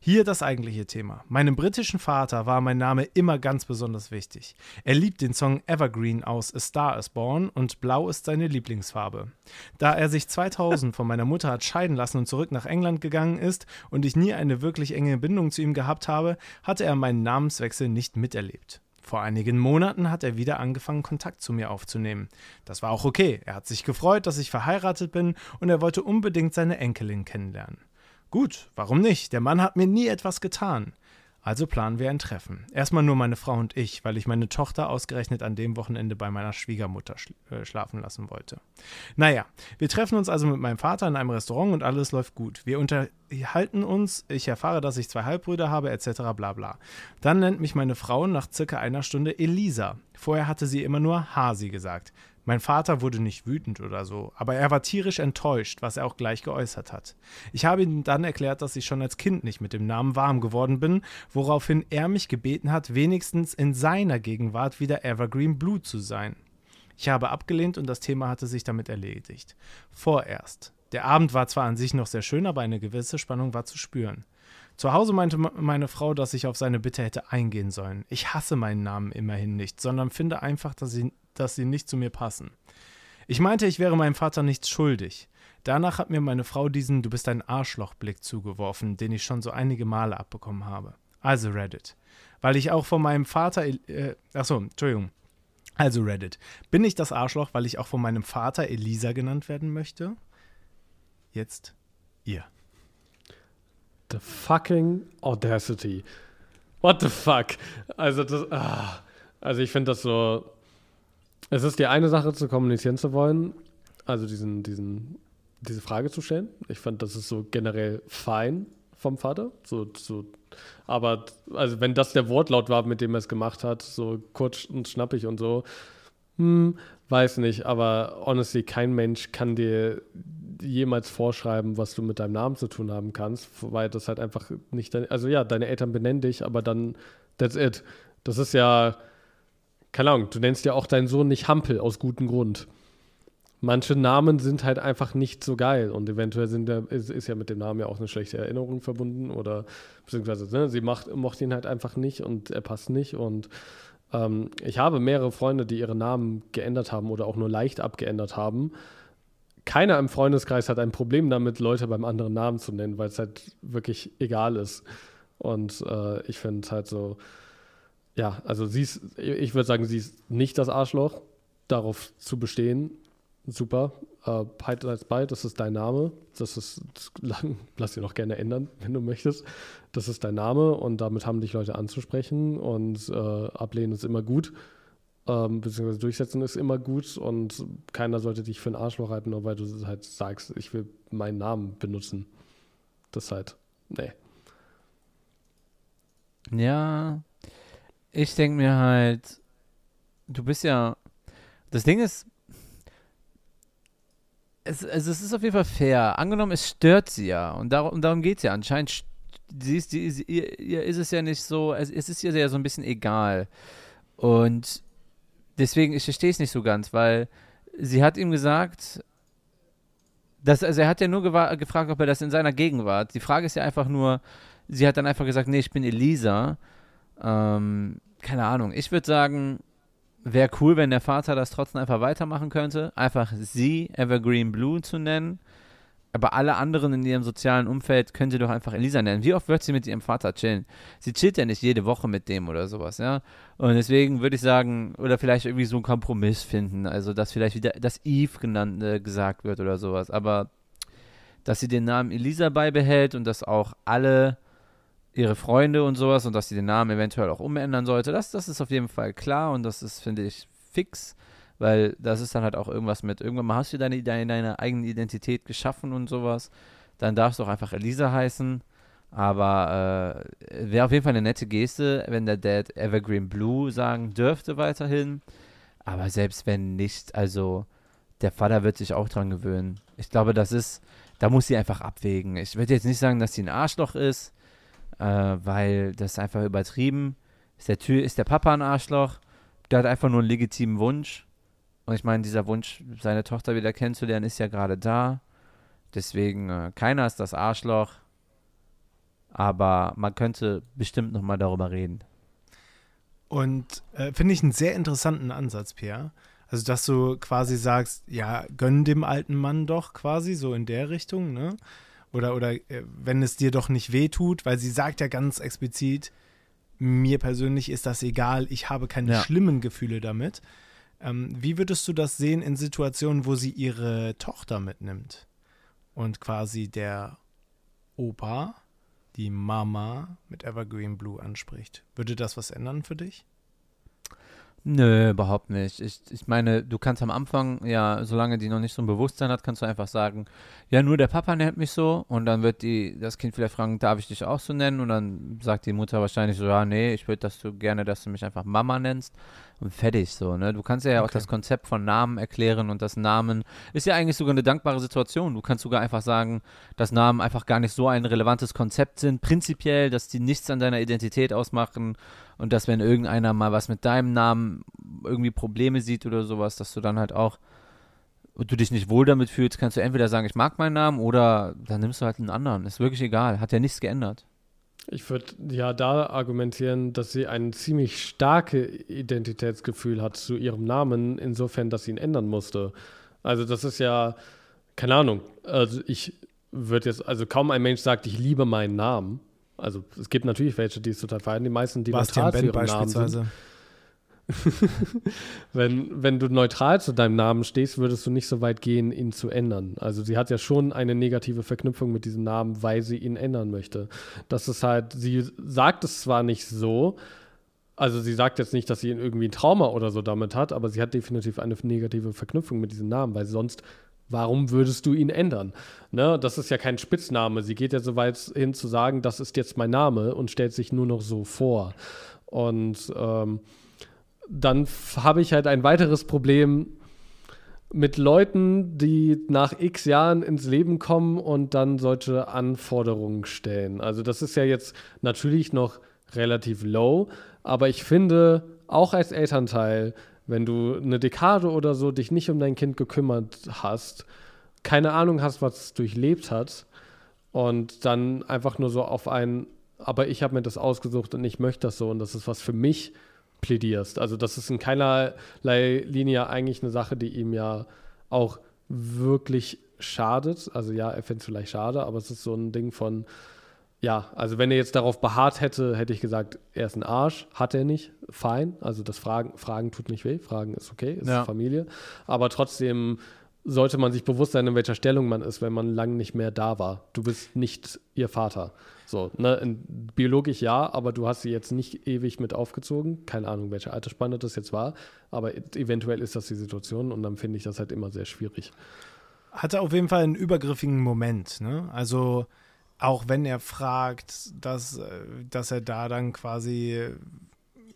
Hier das eigentliche Thema. Meinem britischen Vater war mein Name immer ganz besonders wichtig. Er liebt den Song Evergreen aus A Star is Born und Blau ist seine Lieblingsfarbe. Da er sich 2000 von meiner Mutter hat scheiden lassen und zurück nach England gegangen ist und ich nie eine wirklich enge Bindung zu ihm gehabt habe, hatte er meinen Namenswechsel nicht miterlebt. Vor einigen Monaten hat er wieder angefangen, Kontakt zu mir aufzunehmen. Das war auch okay. Er hat sich gefreut, dass ich verheiratet bin und er wollte unbedingt seine Enkelin kennenlernen. Gut, warum nicht? Der Mann hat mir nie etwas getan. Also planen wir ein Treffen. Erstmal nur meine Frau und ich, weil ich meine Tochter ausgerechnet an dem Wochenende bei meiner Schwiegermutter schl äh, schlafen lassen wollte. Naja, wir treffen uns also mit meinem Vater in einem Restaurant und alles läuft gut. Wir unterhalten uns, ich erfahre, dass ich zwei Halbbrüder habe, etc. bla bla. Dann nennt mich meine Frau nach circa einer Stunde Elisa. Vorher hatte sie immer nur Hasi gesagt. Mein Vater wurde nicht wütend oder so, aber er war tierisch enttäuscht, was er auch gleich geäußert hat. Ich habe ihm dann erklärt, dass ich schon als Kind nicht mit dem Namen warm geworden bin, woraufhin er mich gebeten hat, wenigstens in seiner Gegenwart wieder Evergreen Blue zu sein. Ich habe abgelehnt und das Thema hatte sich damit erledigt. Vorerst. Der Abend war zwar an sich noch sehr schön, aber eine gewisse Spannung war zu spüren. Zu Hause meinte meine Frau, dass ich auf seine Bitte hätte eingehen sollen. Ich hasse meinen Namen immerhin nicht, sondern finde einfach, dass sie dass sie nicht zu mir passen. Ich meinte, ich wäre meinem Vater nichts schuldig. Danach hat mir meine Frau diesen Du bist ein Arschloch-Blick zugeworfen, den ich schon so einige Male abbekommen habe. Also Reddit. Weil ich auch von meinem Vater. Äh, achso, Entschuldigung. Also Reddit. Bin ich das Arschloch, weil ich auch von meinem Vater Elisa genannt werden möchte? Jetzt ihr. The fucking audacity. What the fuck? Also, das, ah, also ich finde das so es ist die eine Sache, zu kommunizieren zu wollen, also diesen, diesen, diese Frage zu stellen. Ich fand, das ist so generell fein vom Vater. So, so, aber also wenn das der Wortlaut war, mit dem er es gemacht hat, so kurz und schnappig und so, hm, weiß nicht, aber honestly, kein Mensch kann dir jemals vorschreiben, was du mit deinem Namen zu tun haben kannst, weil das halt einfach nicht dein, also ja, deine Eltern benennen dich, aber dann, that's it. Das ist ja, keine Ahnung, du nennst ja auch deinen Sohn nicht Hampel aus gutem Grund. Manche Namen sind halt einfach nicht so geil und eventuell sind der, ist, ist, ja mit dem Namen ja auch eine schlechte Erinnerung verbunden oder beziehungsweise ne, sie macht, mochte ihn halt einfach nicht und er passt nicht und ähm, ich habe mehrere Freunde, die ihre Namen geändert haben oder auch nur leicht abgeändert haben. Keiner im Freundeskreis hat ein Problem damit, Leute beim anderen Namen zu nennen, weil es halt wirklich egal ist. Und äh, ich finde es halt so, ja, also sie ist, ich würde sagen, sie ist nicht das Arschloch, darauf zu bestehen. super. Äh, Python als Byte, das ist dein Name. Das ist, das, lass ihn auch gerne ändern, wenn du möchtest. Das ist dein Name und damit haben dich Leute anzusprechen und äh, ablehnen ist immer gut. Ähm, beziehungsweise durchsetzen ist immer gut und keiner sollte dich für ein Arschloch halten, nur weil du halt sagst, ich will meinen Namen benutzen. Das halt, nee. Ja, ich denke mir halt, du bist ja, das Ding ist, es, also es ist auf jeden Fall fair. Angenommen, es stört sie ja. Und darum, darum geht es ja. Anscheinend sie ist, sie, ihr, ist es ja nicht so, es, es ist ihr ja so ein bisschen egal. Und deswegen, ich verstehe es nicht so ganz, weil sie hat ihm gesagt, dass, also er hat ja nur gefragt, ob er das in seiner Gegenwart. Die Frage ist ja einfach nur, sie hat dann einfach gesagt, nee, ich bin Elisa. Ähm, keine Ahnung. Ich würde sagen, wäre cool, wenn der Vater das trotzdem einfach weitermachen könnte. Einfach sie Evergreen Blue zu nennen. Aber alle anderen in ihrem sozialen Umfeld können sie doch einfach Elisa nennen. Wie oft wird sie mit ihrem Vater chillen? Sie chillt ja nicht jede Woche mit dem oder sowas, ja. Und deswegen würde ich sagen, oder vielleicht irgendwie so einen Kompromiss finden. Also, dass vielleicht wieder das Eve genannt, äh, gesagt wird oder sowas. Aber dass sie den Namen Elisa beibehält und dass auch alle ihre Freunde und sowas und dass sie den Namen eventuell auch umändern sollte, das, das ist auf jeden Fall klar und das ist, finde ich, fix. Weil das ist dann halt auch irgendwas mit, irgendwann mal hast du deine, deine, deine eigene Identität geschaffen und sowas. Dann darfst du auch einfach Elisa heißen. Aber äh, wäre auf jeden Fall eine nette Geste, wenn der Dad Evergreen Blue sagen dürfte weiterhin. Aber selbst wenn nicht, also der Vater wird sich auch dran gewöhnen. Ich glaube, das ist, da muss sie einfach abwägen. Ich würde jetzt nicht sagen, dass sie ein Arschloch ist, äh, weil das ist einfach übertrieben. Ist der, Tür, ist der Papa ein Arschloch? Der hat einfach nur einen legitimen Wunsch. Und ich meine, dieser Wunsch, seine Tochter wieder kennenzulernen, ist ja gerade da. Deswegen, äh, keiner ist das Arschloch. Aber man könnte bestimmt nochmal darüber reden. Und äh, finde ich einen sehr interessanten Ansatz, Pierre. Also, dass du quasi sagst, ja, gönn dem alten Mann doch quasi, so in der Richtung, ne? Oder, oder äh, wenn es dir doch nicht wehtut, weil sie sagt ja ganz explizit, mir persönlich ist das egal, ich habe keine ja. schlimmen Gefühle damit. Ähm, wie würdest du das sehen in Situationen, wo sie ihre Tochter mitnimmt und quasi der Opa, die Mama mit Evergreen Blue anspricht? Würde das was ändern für dich? Nö, überhaupt nicht. Ich, ich meine, du kannst am Anfang, ja, solange die noch nicht so ein Bewusstsein hat, kannst du einfach sagen, ja, nur der Papa nennt mich so. Und dann wird die, das Kind vielleicht fragen, darf ich dich auch so nennen? Und dann sagt die Mutter wahrscheinlich so, ja, nee, ich würde dass du gerne, dass du mich einfach Mama nennst und fertig so, ne? Du kannst ja okay. auch das Konzept von Namen erklären und das Namen ist ja eigentlich sogar eine dankbare Situation. Du kannst sogar einfach sagen, dass Namen einfach gar nicht so ein relevantes Konzept sind, prinzipiell, dass die nichts an deiner Identität ausmachen und dass wenn irgendeiner mal was mit deinem Namen irgendwie Probleme sieht oder sowas, dass du dann halt auch du dich nicht wohl damit fühlst, kannst du entweder sagen, ich mag meinen Namen oder dann nimmst du halt einen anderen. Ist wirklich egal, hat ja nichts geändert. Ich würde ja da argumentieren, dass sie ein ziemlich starkes Identitätsgefühl hat zu ihrem Namen, insofern, dass sie ihn ändern musste. Also das ist ja, keine Ahnung, also ich würde jetzt, also kaum ein Mensch sagt, ich liebe meinen Namen. Also es gibt natürlich welche, die es total feiern, die meisten, die neutral zu ihrem Namen sind. wenn, wenn du neutral zu deinem Namen stehst, würdest du nicht so weit gehen, ihn zu ändern. Also sie hat ja schon eine negative Verknüpfung mit diesem Namen, weil sie ihn ändern möchte. Das ist halt, sie sagt es zwar nicht so, also sie sagt jetzt nicht, dass sie irgendwie ein Trauma oder so damit hat, aber sie hat definitiv eine negative Verknüpfung mit diesem Namen, weil sonst Warum würdest du ihn ändern? Ne, das ist ja kein Spitzname. Sie geht ja so weit hin zu sagen, das ist jetzt mein Name und stellt sich nur noch so vor. Und ähm, dann habe ich halt ein weiteres Problem mit Leuten, die nach x Jahren ins Leben kommen und dann solche Anforderungen stellen. Also das ist ja jetzt natürlich noch relativ low, aber ich finde, auch als Elternteil, wenn du eine Dekade oder so dich nicht um dein Kind gekümmert hast, keine Ahnung hast, was es durchlebt hat und dann einfach nur so auf ein, aber ich habe mir das ausgesucht und ich möchte das so und das ist was für mich plädierst. Also das ist in keinerlei Linie eigentlich eine Sache, die ihm ja auch wirklich schadet. Also ja, er fände es vielleicht schade, aber es ist so ein Ding von, ja, also wenn er jetzt darauf beharrt hätte, hätte ich gesagt, er ist ein Arsch. Hat er nicht. Fein. Also das Fragen, Fragen tut nicht weh. Fragen ist okay, ist ja. Familie. Aber trotzdem sollte man sich bewusst sein, in welcher Stellung man ist, wenn man lang nicht mehr da war. Du bist nicht ihr Vater. So, ne, biologisch ja, aber du hast sie jetzt nicht ewig mit aufgezogen. Keine Ahnung, welche Altersspanne das jetzt war, aber eventuell ist das die Situation und dann finde ich das halt immer sehr schwierig. Hatte auf jeden Fall einen übergriffigen Moment, ne? Also auch wenn er fragt, dass, äh, dass er da dann quasi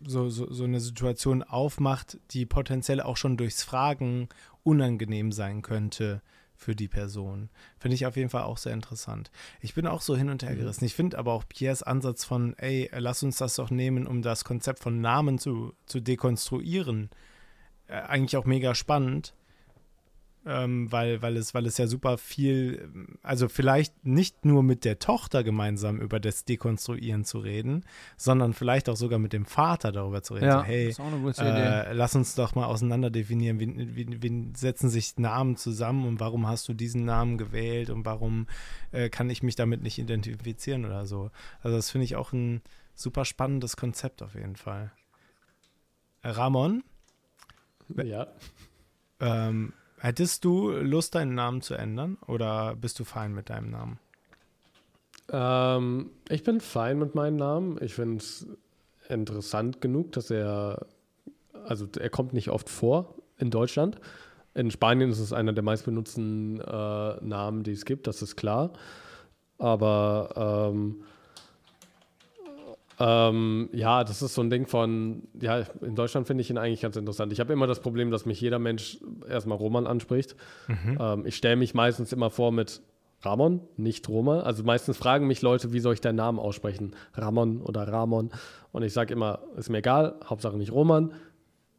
so, so, so eine Situation aufmacht, die potenziell auch schon durchs Fragen unangenehm sein könnte für die Person. Finde ich auf jeden Fall auch sehr interessant. Ich bin auch so hin und her mhm. gerissen. Ich finde aber auch Pierres Ansatz von, ey, lass uns das doch nehmen, um das Konzept von Namen zu, zu dekonstruieren, äh, eigentlich auch mega spannend ähm, weil, weil, es, weil es ja super viel, also vielleicht nicht nur mit der Tochter gemeinsam über das Dekonstruieren zu reden, sondern vielleicht auch sogar mit dem Vater darüber zu reden. Ja, so, hey, äh, lass uns doch mal auseinander definieren, wie, wie, wie, setzen sich Namen zusammen und warum hast du diesen Namen gewählt und warum äh, kann ich mich damit nicht identifizieren oder so. Also das finde ich auch ein super spannendes Konzept auf jeden Fall. Ramon? Ja. Ähm, Hättest du Lust, deinen Namen zu ändern oder bist du fein mit deinem Namen? Ähm, ich bin fein mit meinem Namen. Ich finde es interessant genug, dass er, also er kommt nicht oft vor in Deutschland. In Spanien ist es einer der meistbenutzten äh, Namen, die es gibt, das ist klar. Aber ähm, ähm, ja, das ist so ein Ding von, ja, in Deutschland finde ich ihn eigentlich ganz interessant. Ich habe immer das Problem, dass mich jeder Mensch erstmal Roman anspricht. Mhm. Ähm, ich stelle mich meistens immer vor mit Ramon, nicht Roman. Also meistens fragen mich Leute, wie soll ich deinen Namen aussprechen? Ramon oder Ramon. Und ich sage immer, ist mir egal, Hauptsache nicht Roman.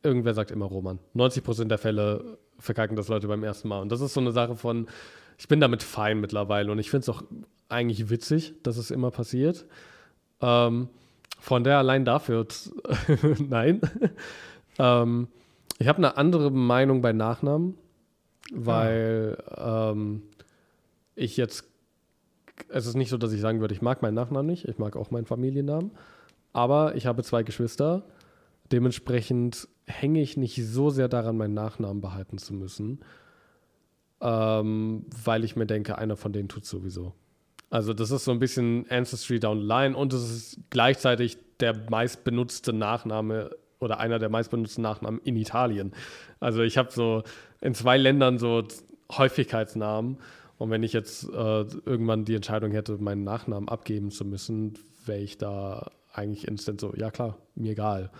Irgendwer sagt immer Roman. 90 Prozent der Fälle verkacken das Leute beim ersten Mal. Und das ist so eine Sache von, ich bin damit fein mittlerweile. Und ich finde es auch eigentlich witzig, dass es immer passiert. Ähm, von der allein dafür, nein. ähm, ich habe eine andere Meinung bei Nachnamen, weil ah. ähm, ich jetzt, es ist nicht so, dass ich sagen würde, ich mag meinen Nachnamen nicht, ich mag auch meinen Familiennamen, aber ich habe zwei Geschwister, dementsprechend hänge ich nicht so sehr daran, meinen Nachnamen behalten zu müssen, ähm, weil ich mir denke, einer von denen tut sowieso. Also das ist so ein bisschen Ancestry down the line und es ist gleichzeitig der meistbenutzte Nachname oder einer der meistbenutzten Nachnamen in Italien. Also ich habe so in zwei Ländern so Häufigkeitsnamen und wenn ich jetzt äh, irgendwann die Entscheidung hätte, meinen Nachnamen abgeben zu müssen, wäre ich da eigentlich instant so, ja klar, mir egal.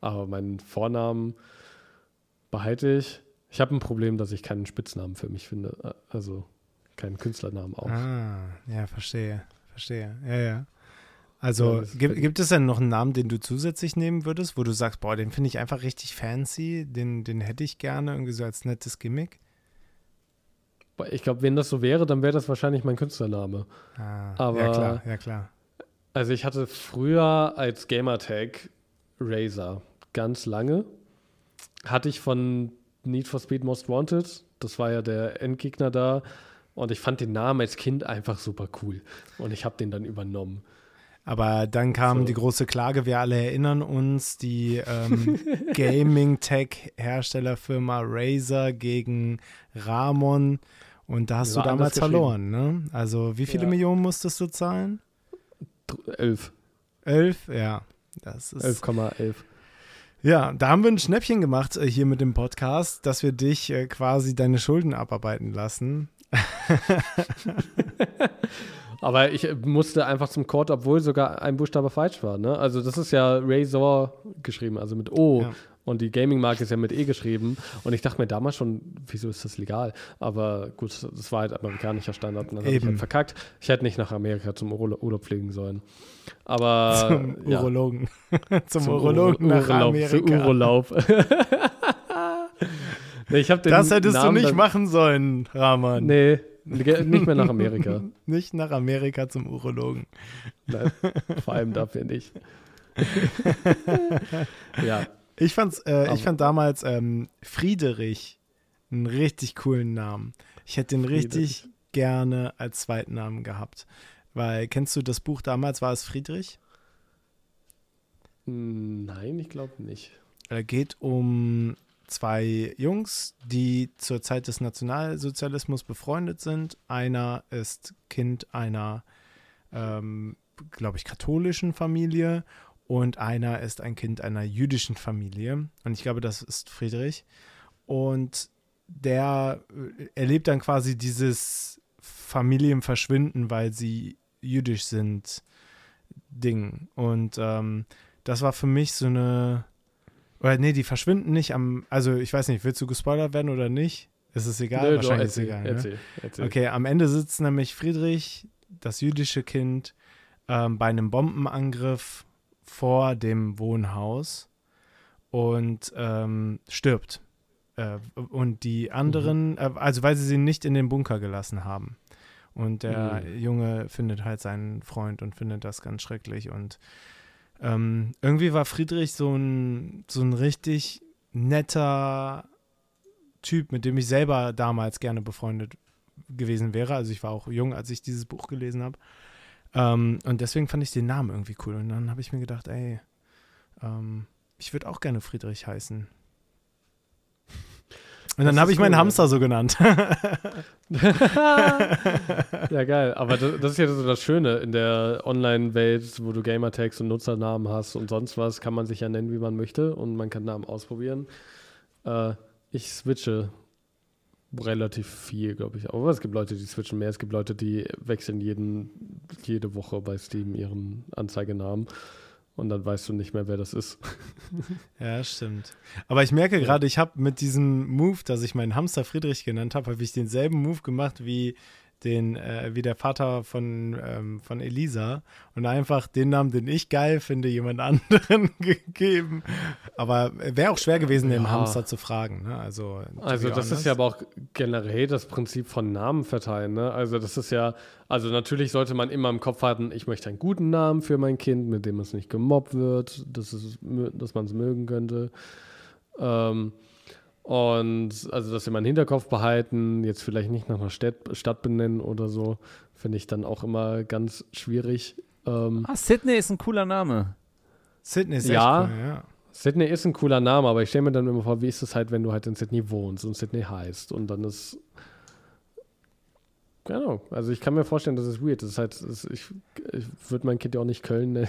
Aber meinen Vornamen behalte ich. Ich habe ein Problem, dass ich keinen Spitznamen für mich finde. Also keinen Künstlernamen auch. Ah, ja, verstehe, verstehe. Ja, ja. Also ja, gibt, gibt es denn noch einen Namen, den du zusätzlich nehmen würdest, wo du sagst, boah, den finde ich einfach richtig fancy, den, den hätte ich gerne, irgendwie so als nettes Gimmick? Ich glaube, wenn das so wäre, dann wäre das wahrscheinlich mein Künstlername. Ah, Aber, ja klar, ja klar. Also ich hatte früher als Gamertag Razer ganz lange. Hatte ich von Need for Speed Most Wanted, das war ja der Endgegner da, und ich fand den Namen als Kind einfach super cool. Und ich habe den dann übernommen. Aber dann kam so. die große Klage, wir alle erinnern uns, die ähm, Gaming-Tech-Herstellerfirma Razer gegen Ramon. Und da hast du damals verloren, ne? Also wie viele ja. Millionen musstest du zahlen? Elf. Elf, ja. Das ist 11,11. Ja, da haben wir ein Schnäppchen gemacht äh, hier mit dem Podcast, dass wir dich äh, quasi deine Schulden abarbeiten lassen. Aber ich musste einfach zum Code, obwohl sogar ein Buchstabe falsch war. Ne? Also das ist ja Razor geschrieben, also mit O. Ja. Und die Gaming-Marke ist ja mit E geschrieben. Und ich dachte mir damals schon, wieso ist das legal? Aber gut, das war halt amerikanischer Standard. Und dann habe ich halt verkackt. Ich hätte nicht nach Amerika zum Urlaub fliegen sollen. Aber. Zum ja. Urologen. zum, zum Urologen nach Urlaub, Amerika. Urlaub. Nee, das hättest Namen du nicht machen sollen, Rahman. Nee, nicht mehr nach Amerika. nicht nach Amerika zum Urologen. Nein, vor allem dafür nicht. ja. Ich, fand's, äh, ich fand damals ähm, Friedrich einen richtig coolen Namen. Ich hätte den richtig Friedrich. gerne als Zweitnamen gehabt. Weil, kennst du das Buch damals, war es Friedrich? Nein, ich glaube nicht. Er geht um zwei Jungs, die zur Zeit des Nationalsozialismus befreundet sind. Einer ist Kind einer, ähm, glaube ich, katholischen Familie und einer ist ein Kind einer jüdischen Familie. Und ich glaube, das ist Friedrich. Und der äh, erlebt dann quasi dieses Familienverschwinden, weil sie jüdisch sind, Ding. Und ähm, das war für mich so eine. Oder nee, die verschwinden nicht am. Also ich weiß nicht, willst du gespoilert werden oder nicht? Ist es egal? Nö, Wahrscheinlich erzähl, ist es egal. erzähl, ne? erzähl. Okay, am Ende sitzt nämlich Friedrich, das jüdische Kind, ähm, bei einem Bombenangriff vor dem Wohnhaus und ähm, stirbt. Äh, und die anderen, Mhm. äh, also weil sie sie nicht in den Bunker gelassen haben. Und der Mhm. Junge findet halt seinen Freund und findet das ganz schrecklich. Und ähm, irgendwie war Friedrich so ein, so ein richtig netter Typ, mit dem ich selber damals gerne befreundet gewesen wäre. Also ich war auch jung, als ich dieses Buch gelesen habe. Ähm, und deswegen fand ich den Namen irgendwie cool. Und dann habe ich mir gedacht, ey, ähm, ich würde auch gerne Friedrich heißen. Und dann habe ich meinen cool, ja. Hamster so genannt. ja, geil. Aber das, das ist ja so das Schöne in der Online-Welt, wo du Gamertags und Nutzernamen hast und sonst was, kann man sich ja nennen, wie man möchte und man kann Namen ausprobieren. Äh, ich switche relativ viel, glaube ich. Aber es gibt Leute, die switchen mehr. Es gibt Leute, die wechseln jeden, jede Woche bei Steam ihren Anzeigenamen und dann weißt du nicht mehr, wer das ist. Ja, stimmt. Aber ich merke gerade, ich habe mit diesem Move, dass ich meinen Hamster Friedrich genannt habe, habe ich denselben Move gemacht wie den, äh, wie der Vater von, ähm, von Elisa und einfach den Namen, den ich geil finde, jemand anderen gegeben. Aber wäre auch schwer gewesen, den Ja. Hamster zu fragen. Ne? Also, Also das ist ja aber auch generell das Prinzip von Namen verteilen. Ne? Also das ist ja, also natürlich sollte man immer im Kopf halten, ich möchte einen guten Namen für mein Kind, mit dem es nicht gemobbt wird, dass, es, dass man es mögen könnte. Ähm, und also das immer im Hinterkopf behalten, jetzt vielleicht nicht nach einer Stadt, Stadt benennen oder so, finde ich dann auch immer ganz schwierig. Ähm, Ah, Sydney ist ein cooler Name. Sydney ist ja, echt cool, ja. Sydney ist ein cooler Name, aber ich stelle mir dann immer vor, wie ist es halt, wenn du halt in Sydney wohnst und Sydney heißt und dann ist. Genau, also ich kann mir vorstellen, dass es weird ist. Halt, es- ich ich würde mein Kind ja auch nicht Köln nennen.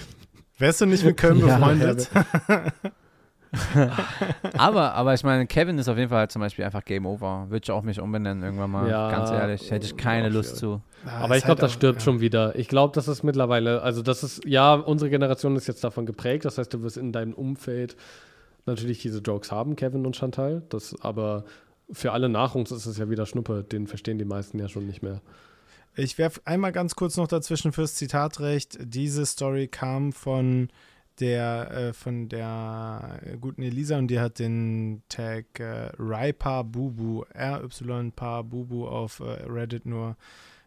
Wärst du nicht mit Köln Ja, befreundet? aber, aber ich meine, Kevin ist auf jeden Fall halt zum Beispiel einfach Game Over. Würde ich auch mich umbenennen irgendwann mal. Ja, Ganz ehrlich, hätte ich keine auch Lust schwierig. zu. Ja, aber ich glaube, halt das stirbt ja. schon wieder. Ich glaube, das ist mittlerweile, also das ist, ja, unsere Generation ist jetzt davon geprägt. Das heißt, du wirst in deinem Umfeld natürlich diese Jokes haben, Kevin und Chantal. Das, aber für alle nach uns ist es ja wieder Schnuppe. Den verstehen die meisten ja schon nicht mehr. Ich werfe einmal ganz kurz noch dazwischen fürs Zitatrecht. Diese Story kam von der äh, von der guten Elisa und die hat den Tag äh, Rypa Bubu RY Pa Bubu auf äh, Reddit nur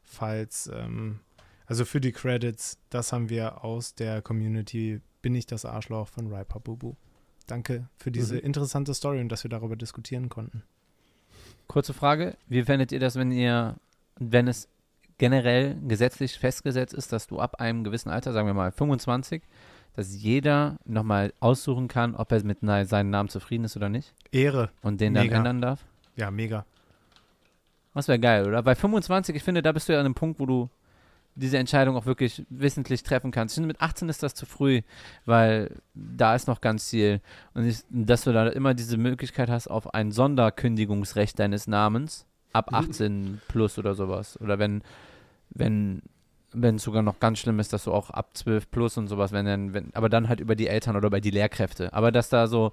falls ähm, also für die Credits das haben wir aus der Community bin ich das Arschloch von Rypa Bubu. Danke für diese Mhm. interessante Story und dass wir darüber diskutieren konnten. Kurze Frage: Wie fändet ihr das, wenn ihr, wenn es generell gesetzlich festgesetzt ist, dass du ab einem gewissen Alter, sagen wir mal 25, dass jeder nochmal aussuchen kann, ob er mit na- seinem Namen zufrieden ist oder nicht Ehre. und den dann Mega. ändern darf? Ja, mega. Das wäre geil, oder? Bei 25, ich finde, da bist du ja an einem Punkt, wo du diese Entscheidung auch wirklich wissentlich treffen kannst. Ich finde, mit 18 ist das zu früh, weil da ist noch ganz viel. Und ich, dass du da immer diese Möglichkeit hast auf ein Sonderkündigungsrecht deines Namens ab 18 plus oder sowas. Oder wenn, wenn, wenn es sogar noch ganz schlimm ist, dass du auch ab 12 plus und sowas, wenn dann, wenn, aber dann halt über die Eltern oder über die Lehrkräfte. Aber dass da so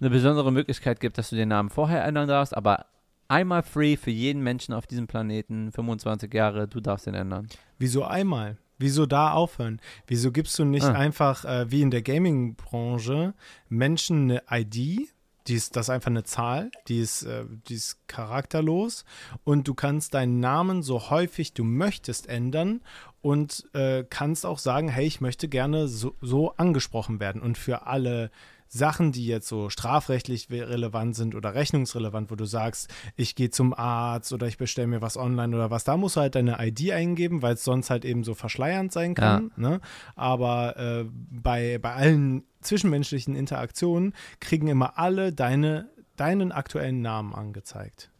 eine besondere Möglichkeit gibt, dass du den Namen vorher ändern darfst, aber einmal free für jeden Menschen auf diesem Planeten, 25 Jahre, du darfst den ändern. Wieso einmal? Wieso da aufhören? Wieso gibst du nicht Ah. einfach, äh, wie in der Gaming-Branche, Menschen eine ID? Die ist, das ist einfach eine Zahl, die ist, äh, die ist charakterlos und du kannst deinen Namen so häufig du möchtest ändern und äh, kannst auch sagen, hey, ich möchte gerne so, so angesprochen werden. Und für alle Sachen, die jetzt so strafrechtlich relevant sind oder rechnungsrelevant, wo du sagst, ich gehe zum Arzt oder ich bestelle mir was online oder was, da musst du halt deine ID eingeben, weil es sonst halt eben so verschleiernd sein kann. Ne? Aber äh, bei, bei allen zwischenmenschlichen Interaktionen kriegen immer alle deine deinen aktuellen Namen angezeigt.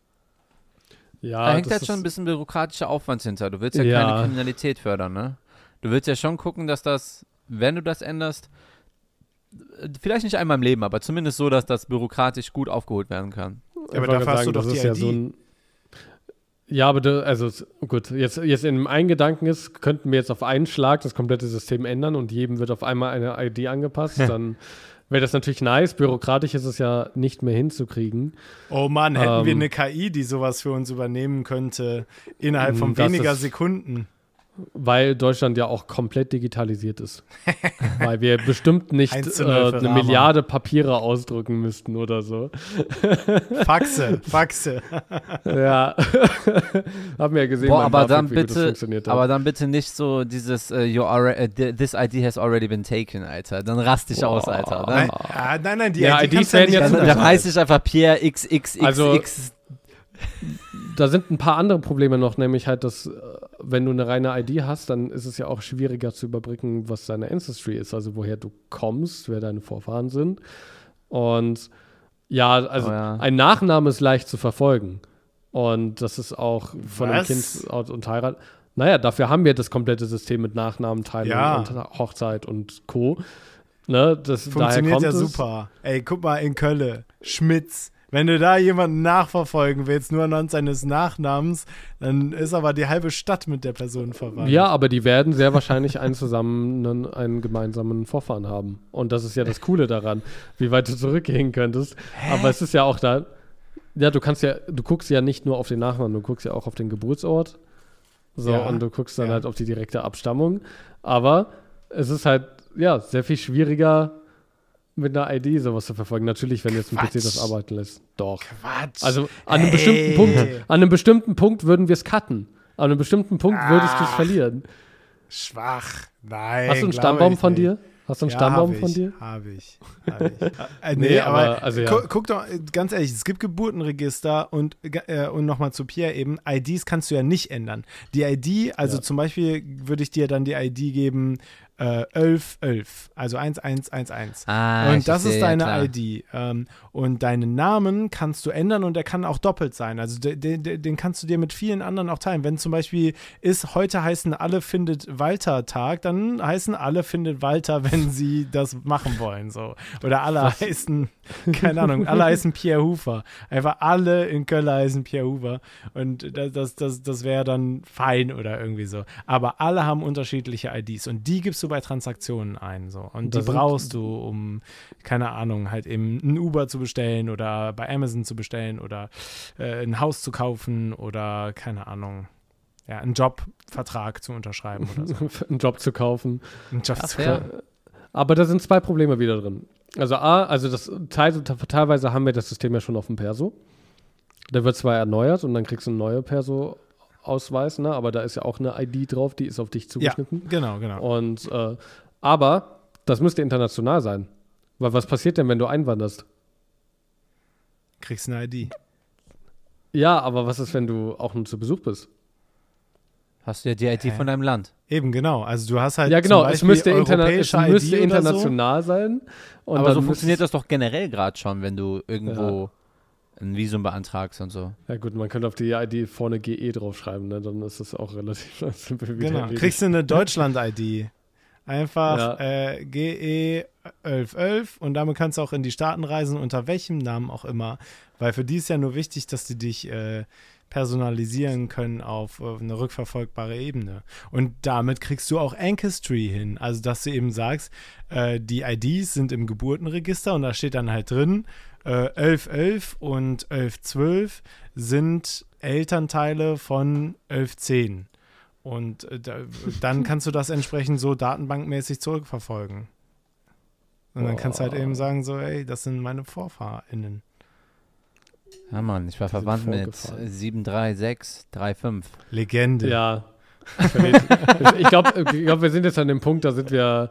Ja, da hängt halt schon ein bisschen bürokratischer Aufwand hinter. Du willst ja, ja, keine Kriminalität fördern, ne? Du willst ja schon gucken, dass das, wenn du das änderst, vielleicht nicht einmal im Leben, aber zumindest so, dass das bürokratisch gut aufgeholt werden kann. Ja, aber dafür hast du doch die ja ID. So ein, ja, aber du, also gut, jetzt, jetzt in einem Gedanken ist, könnten wir jetzt auf einen Schlag das komplette System ändern und jedem wird auf einmal eine ID angepasst, dann wäre das natürlich nice. Bürokratisch ist es ja nicht mehr hinzukriegen. Oh Mann, hätten ähm, wir eine KI, die sowas für uns übernehmen könnte, innerhalb von weniger Sekunden weil Deutschland ja auch komplett digitalisiert ist. weil wir bestimmt nicht äh, eine Milliarde Papiere ausdrücken müssten oder so. Faxe, Faxe. ja. Haben wir ja gesehen, Boah, aber dann bitte, aber dann bitte nicht so dieses uh, uh, this ID has already been taken, Alter. Dann rast dich Boah. aus, Alter. Nein, ah, nein, nein, die ja, ID IDs werden jetzt dann, dann heißt ich einfach Pierre XXXX. Also, da sind ein paar andere Probleme noch, nämlich halt, dass äh, wenn du eine reine ID hast, dann ist es ja auch schwieriger zu überbrücken, was deine Ancestry ist, also woher du kommst, wer deine Vorfahren sind. Und ja, also oh ja. ein Nachname ist leicht zu verfolgen. Und das ist auch von was? einem Kind und Heirat. Naja, dafür haben wir das komplette System mit Nachnamenteilung ja. und Hochzeit und Co. Ne, das, Funktioniert ja super. Ey, guck mal in Köln. Schmitz, wenn du da jemanden nachverfolgen willst, nur anhand seines Nachnamens, dann ist aber die halbe Stadt mit der Person verwandt. Ja, aber die werden sehr wahrscheinlich einen zusammen, einen, einen gemeinsamen Vorfahren haben. Und das ist ja das Coole daran, wie weit du zurückgehen könntest. Hä? Aber es ist ja auch da, ja, du kannst ja, du guckst ja nicht nur auf den Nachnamen, du guckst ja auch auf den Geburtsort. So, ja, und du guckst dann ja. halt auf die direkte Abstammung. Aber es ist halt, ja, sehr viel schwieriger, mit einer ID sowas zu verfolgen. Natürlich, wenn jetzt ein PC das arbeiten lässt. Doch. Quatsch. Also an einem bestimmten Punkt, an einem bestimmten Punkt würden wir es cutten. An einem bestimmten Punkt Ach, würdest du es verlieren. Schwach. Nein. Hast du einen Stammbaum von dir? Hast du einen ja, Stammbaum von dir? Habe ich. Hab ich. äh, nee, nee, aber, also, ja. guck, guck, doch, ganz ehrlich, es gibt Geburtenregister und, äh, und nochmal zu Pierre eben, IDs kannst du ja nicht ändern. Die ID, also ja. zum Beispiel würde ich dir dann die ID geben, äh, 11, 11, also 1111. Ah, und das ist deine ja, ID. Ähm, und deinen Namen kannst du ändern und der kann auch doppelt sein. Also de, de, den kannst du dir mit vielen anderen auch teilen. Wenn zum Beispiel ist, heute heißen alle findet Walter Tag, dann heißen alle findet Walter, wenn sie das machen wollen. So. Oder alle Was? heißen, keine Ahnung, alle heißen Pierre Hufer. Einfach alle in Köln heißen Pierre Hufer. Und das, das, das, das wäre dann fein oder irgendwie so. Aber alle haben unterschiedliche IDs und die gibst du bei Transaktionen ein. So. Und die brauchst du, um, keine Ahnung, halt eben ein Uber zu bestellen oder bei Amazon zu bestellen oder äh, ein Haus zu kaufen oder keine Ahnung. Ja, einen Jobvertrag zu unterschreiben oder so. einen Job zu kaufen. Einen Job Ach, zu kaufen. Aber da sind zwei Probleme wieder drin. Also A, also das teilweise haben wir das System ja schon auf dem Perso. Der wird zwar erneuert und dann kriegst du einen neuen Perso Ausweis, ne? aber da ist ja auch eine ID drauf, die ist auf dich zugeschnitten. Ja, genau, genau. Und äh, aber das müsste international sein. Weil was passiert denn, wenn du einwanderst? Kriegst eine ID. Ja, aber was ist, wenn du auch nur zu Besuch bist? Hast du ja die ID Hä? von deinem Land. Eben, genau. Also du hast halt. Ja, genau, es müsste, interna es müsste international so. sein. aber so funktioniert das doch generell gerade schon, wenn du irgendwo. Ja ein Visum beantragst und so. Ja gut, man könnte auf die ID vorne GE draufschreiben, ne? dann ist das auch relativ simpel. Genau, kriegst du eine Deutschland-ID. Einfach ja. äh, GE 1111 und damit kannst du auch in die Staaten reisen, unter welchem Namen auch immer. Weil für die ist ja nur wichtig, dass die dich äh, personalisieren können auf, auf eine rückverfolgbare Ebene. Und damit kriegst du auch Ancestry hin. Also, dass du eben sagst, äh, die IDs sind im Geburtenregister und da steht dann halt drin, äh, 1111 und 1112 sind Elternteile von 1110. Und äh, da, dann kannst du das entsprechend so datenbankmäßig zurückverfolgen. Und dann kannst du halt eben sagen, so, ey, das sind meine VorfahrInnen. Ja, Mann, ich war verwandt mit 73635. Legende. Ja. ich glaube, ich glaub, wir sind jetzt an dem Punkt, da sind wir,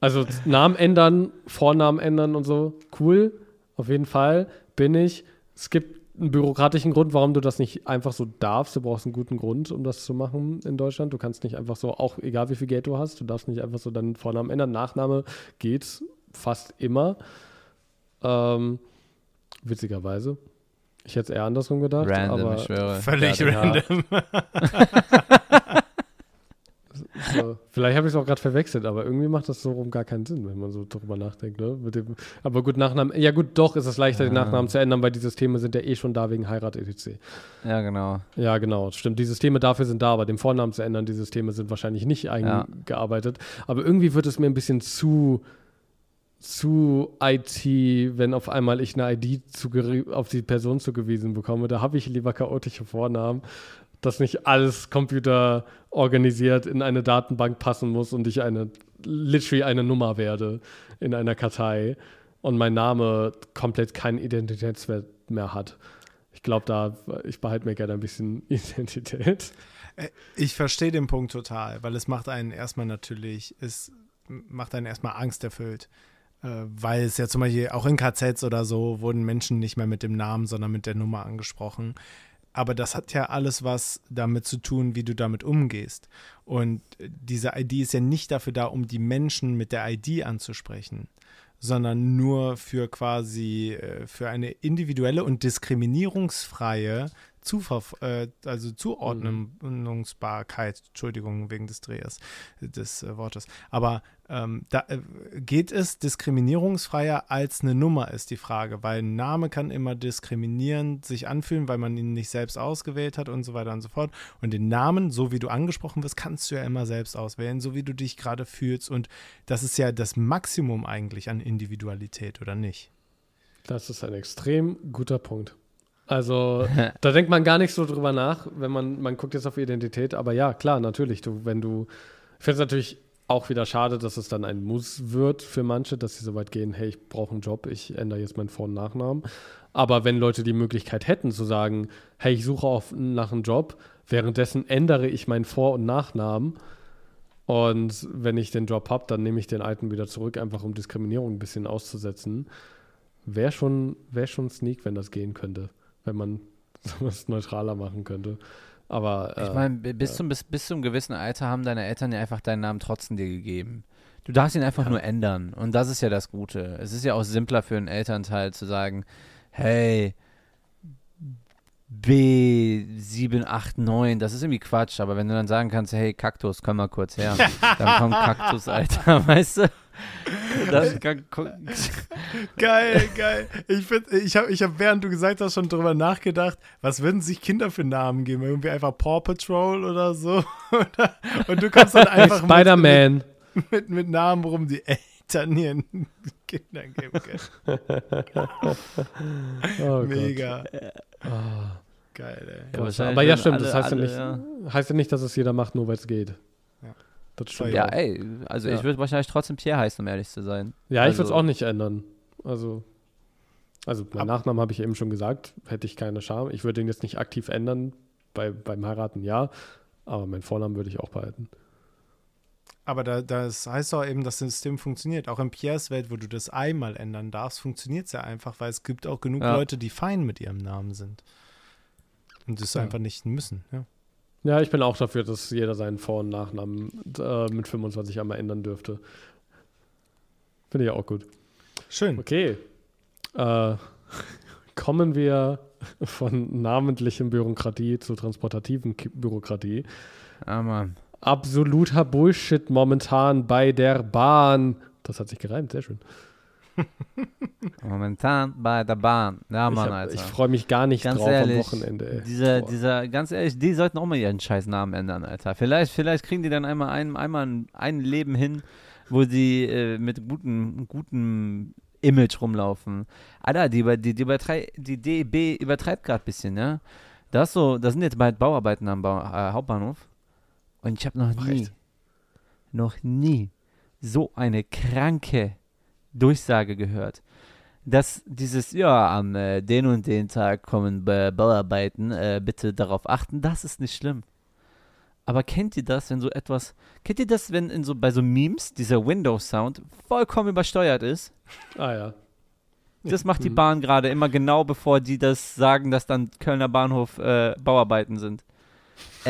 also Namen ändern, Vornamen ändern und so, cool, auf jeden Fall, bin ich. Es gibt einen bürokratischen Grund, warum du das nicht einfach so darfst. Du brauchst einen guten Grund, um das zu machen in Deutschland. Du kannst nicht einfach so, auch egal wie viel Geld du hast, du darfst nicht einfach so deinen Vornamen ändern. Nachname geht fast immer. Ähm, witzigerweise. Ich hätte es eher andersrum gedacht. Random, aber ich schwöre. Völlig Ja, random. So, vielleicht habe ich es auch gerade verwechselt, aber irgendwie macht das so rum gar keinen Sinn, wenn man so drüber nachdenkt. Ne? Mit dem, aber gut, Nachnamen, ja gut, doch ist es leichter, den Ah. Nachnamen zu ändern, weil die Systeme sind ja eh schon da wegen Heirat etc. Ja, genau. Ja, genau, stimmt. Die Systeme dafür sind da, aber den Vornamen zu ändern, die Systeme sind wahrscheinlich nicht eingearbeitet. Aber irgendwie wird es mir ein bisschen zu, zu IT, wenn auf einmal ich eine ID auf die Person zugewiesen bekomme. Da habe ich lieber chaotische Vornamen, dass nicht alles Computer organisiert in eine Datenbank passen muss und ich eine, literally eine Nummer werde in einer Kartei und mein Name komplett keinen Identitätswert mehr hat. Ich glaube, da, ich behalte mir gerne ein bisschen Identität. Äh, Ich verstehe den Punkt total, weil es macht einen erstmal natürlich, es macht einen erstmal Angst erfüllt. Äh, weil es ja zum Beispiel auch in KZs oder so wurden Menschen nicht mehr mit dem Namen, sondern mit der Nummer angesprochen. Aber das hat ja alles was damit zu tun, wie du damit umgehst. Und diese ID ist ja nicht dafür da, um die Menschen mit der ID anzusprechen, sondern nur für quasi äh, für eine individuelle und diskriminierungsfreie Zuverf äh, also Zuordnungsbarkeit, Entschuldigung wegen des Drehers des äh, Wortes. Aber ähm, da äh, geht es diskriminierungsfreier als eine Nummer, ist die Frage, weil ein Name kann immer diskriminierend sich anfühlen, weil man ihn nicht selbst ausgewählt hat und so weiter und so fort. Und den Namen, so wie du angesprochen wirst, kannst du ja immer selbst auswählen, so wie du dich gerade fühlst. Und das ist ja das Maximum eigentlich an Individualität, oder nicht? Das ist ein extrem guter Punkt. Also, da denkt man gar nicht so drüber nach, wenn man, man guckt jetzt auf Identität, aber ja, klar, natürlich, du, wenn du, ich finde es natürlich auch wieder schade, dass es dann ein Muss wird für manche, dass sie so weit gehen, hey, ich brauche einen Job, ich ändere jetzt meinen Vor- und Nachnamen. Aber wenn Leute die Möglichkeit hätten zu sagen, hey, ich suche auf, nach einem Job, währenddessen ändere ich meinen Vor- und Nachnamen und wenn ich den Job habe, dann nehme ich den alten wieder zurück, einfach um Diskriminierung ein bisschen auszusetzen. Wäre schon, wär schon Sneak, wenn das gehen könnte. Wenn man sowas neutraler machen könnte. Aber. Ich äh, meine, bis, ja. zum, bis, bis zum gewissen Alter haben deine Eltern ja einfach deinen Namen trotzdem dir gegeben. Du darfst ihn einfach nur ändern. Und das ist ja das Gute. Es ist ja auch simpler für einen Elternteil zu sagen, hey, B789, das ist irgendwie Quatsch, aber wenn du dann sagen kannst, hey, Kaktus, komm mal kurz her, dann kommt Kaktus, Alter, weißt du? Das kann, Geil, geil. Ich, find, ich habe, ich hab, während du gesagt hast, schon drüber nachgedacht, was würden sich Kinder für Namen geben? Irgendwie einfach Paw Patrol oder so? Und du kommst dann einfach mit- Spider-Man. Mit, mit, mit Namen, worum die Eltern ihren Kindern geben können. Oh. Mega. Ah. Geil, ey. Ja, aber ja, stimmt, alle- das heißt, alle, ja nicht, heißt ja nicht, dass es jeder macht, nur weil es geht. Ja. Das stimmt. Ja, auch. ey, also Ja. ich würde wahrscheinlich trotzdem Pierre heißen, um ehrlich zu sein. Ja, ich würde es Also- auch nicht ändern. Also, also meinen Nachnamen habe ich eben schon gesagt, hätte ich keine Scham. Ich würde ihn jetzt nicht aktiv ändern, bei, beim Heiraten ja, aber meinen Vornamen würde ich auch behalten. Aber da, das heißt doch eben, das System funktioniert. Auch in Pierres Welt, wo du das einmal ändern darfst, funktioniert es ja einfach, weil es gibt auch genug Ja. Leute, die fein mit ihrem Namen sind. Und das Ja. einfach nicht müssen. Ja. Ja, ich bin auch dafür, dass jeder seinen Vor- und Nachnamen äh, mit 25 einmal ändern dürfte. Finde ich auch gut. Schön. Okay. Äh, kommen wir von namentlichen Bürokratie zu transportativen Ki- Bürokratie. Ah, Mann. Absoluter Bullshit momentan bei der Bahn. Das hat sich gereimt, sehr schön. Momentan bei der Bahn. Ja, ich Mann, hab- Alter. ich freue mich gar nicht Ganz drauf ehrlich, am Wochenende. Ey. Dieser, Boah. dieser, ganz ehrlich, die sollten auch mal ihren scheiß Namen ändern, Alter. Vielleicht, vielleicht kriegen die dann einmal ein, einmal ein, ein Leben hin, wo sie äh, mit gutem, gutem Image rumlaufen. Alter, die, die, die, übertrei die DB übertreibt gerade ein bisschen, ja. Das so, da sind jetzt bald Bauarbeiten am Bau, äh, Hauptbahnhof. Und ich habe noch Ach, nie, echt? noch nie so eine kranke Durchsage gehört. Dass dieses, ja, am äh, den und den Tag kommen Ba- Bauarbeiten, äh, bitte darauf achten, das ist nicht schlimm. Aber kennt ihr das, wenn so etwas, kennt ihr das, wenn in so bei so Memes dieser Windows-Sound vollkommen übersteuert ist? Ah ja. Das macht die Mhm. Bahn gerade immer genau, bevor die das sagen, dass dann Kölner Bahnhof äh, Bauarbeiten sind.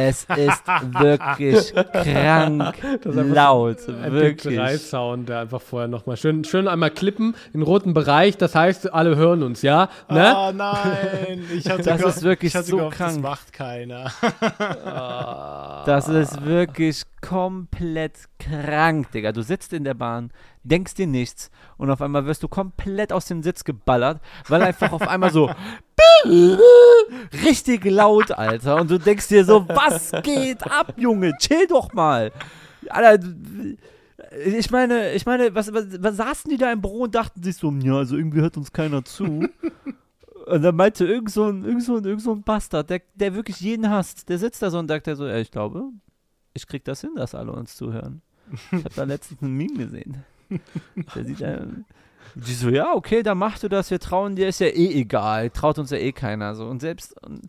Es ist wirklich krank Das laut. so ein Wirklich. MP3-Sound, der einfach vorher nochmal schön, schön einmal klippen, in roten Bereich, das heißt, alle hören uns, ja? Ne? Oh nein, ich hatte Das gehofft- ist wirklich ich hatte so gehofft, Das krank. macht keiner. Das ist wirklich komplett krank, Digga. Du sitzt in der Bahn, denkst dir nichts und auf einmal wirst du komplett aus dem Sitz geballert, weil einfach auf einmal so richtig laut, Alter. Und du denkst dir so, was geht ab, Junge? Chill doch mal. Alter, ich meine, ich meine, was, was, was saßen die da im Büro und dachten sich so, ja, also irgendwie hört uns keiner zu. Und dann meinte irgend so ein, irgend so ein, irgend so ein Bastard, der, der wirklich jeden hasst, der sitzt da so und sagt der so, ey, ich glaube, ich krieg das hin, dass alle uns zuhören. Ich habe da letztens einen Meme gesehen. Der sieht da, die so, ja, okay, dann mach du das, wir trauen dir, ist ja eh egal, traut uns ja eh keiner. So. Und selbst, und,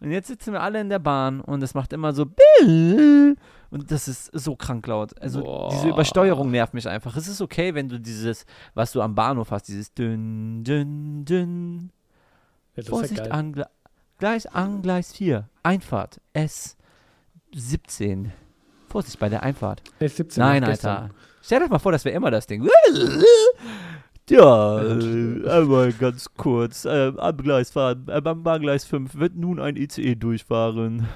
und jetzt sitzen wir alle in der Bahn und es macht immer so, und das ist so krank laut. Also diese Boah. Übersteuerung nervt mich einfach. Es ist okay, wenn du dieses, was du am Bahnhof hast, dieses dünn, dünn, dünn, Ja, Vorsicht, ja an, Gle- Gleis an Gleis 4. Einfahrt. S17. Vorsicht bei der Einfahrt. S17 Nein, noch gestern. Alter. Stell dir mal vor, das wäre immer das Ding. Ja, äh, einmal ganz kurz. Äh, am Gleis fahren. Äh, am Bahngleis 5 wird nun ein ICE durchfahren.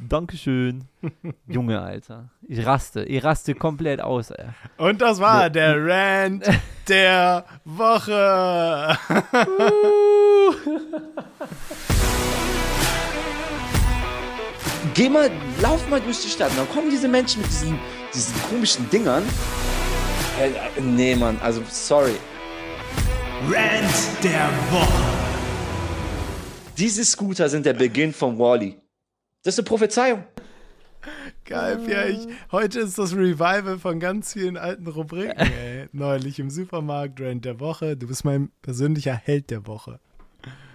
Dankeschön. Junge, Alter. Ich raste. Ich raste komplett aus, ey. Und das war der Rant der Woche. Geh mal, lauf mal durch die Stadt. Dann kommen diese Menschen mit diesen, diesen komischen Dingern. Äh, äh, nee, Mann, also sorry. Rant der Woche. Diese Scooter sind der Beginn von Wally. Das ist eine Prophezeiung. Geil, ja, ich, heute ist das Revival von ganz vielen alten Rubriken, ey. Neulich im Supermarkt, Rant der Woche. Du bist mein persönlicher Held der Woche.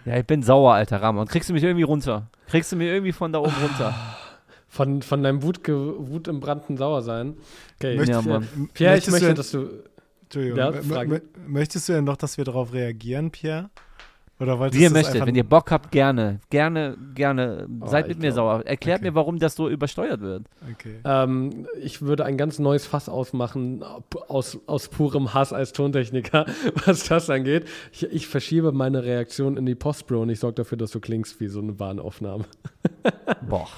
Ja, ich bin sauer, alter Ramon. Kriegst du mich irgendwie runter? Kriegst du mich irgendwie von da oben runter? Von, von deinem Wut, Wut im brannten Sauersein. Okay, Möcht- Ja, ich, Mann. Pierre, ich Möchtest möchte, du- dass du. Entschuldigung, möchtest du denn noch, dass wir darauf reagieren, Pierre? Oder wolltest Wie ihr möchtet, wenn ihr Bock habt, gerne. Gerne, gerne. Oh, Seid mit mir glaub- sauer. Erklärt okay. mir, warum das so übersteuert wird. Okay. Ähm, ich würde ein ganz neues Fass ausmachen, aus, aus purem Hass als Tontechniker, was das angeht. Ich, ich verschiebe meine Reaktion in die Post-Pro und ich sorge dafür, dass du klingst wie so eine Bahnaufnahme. Boah.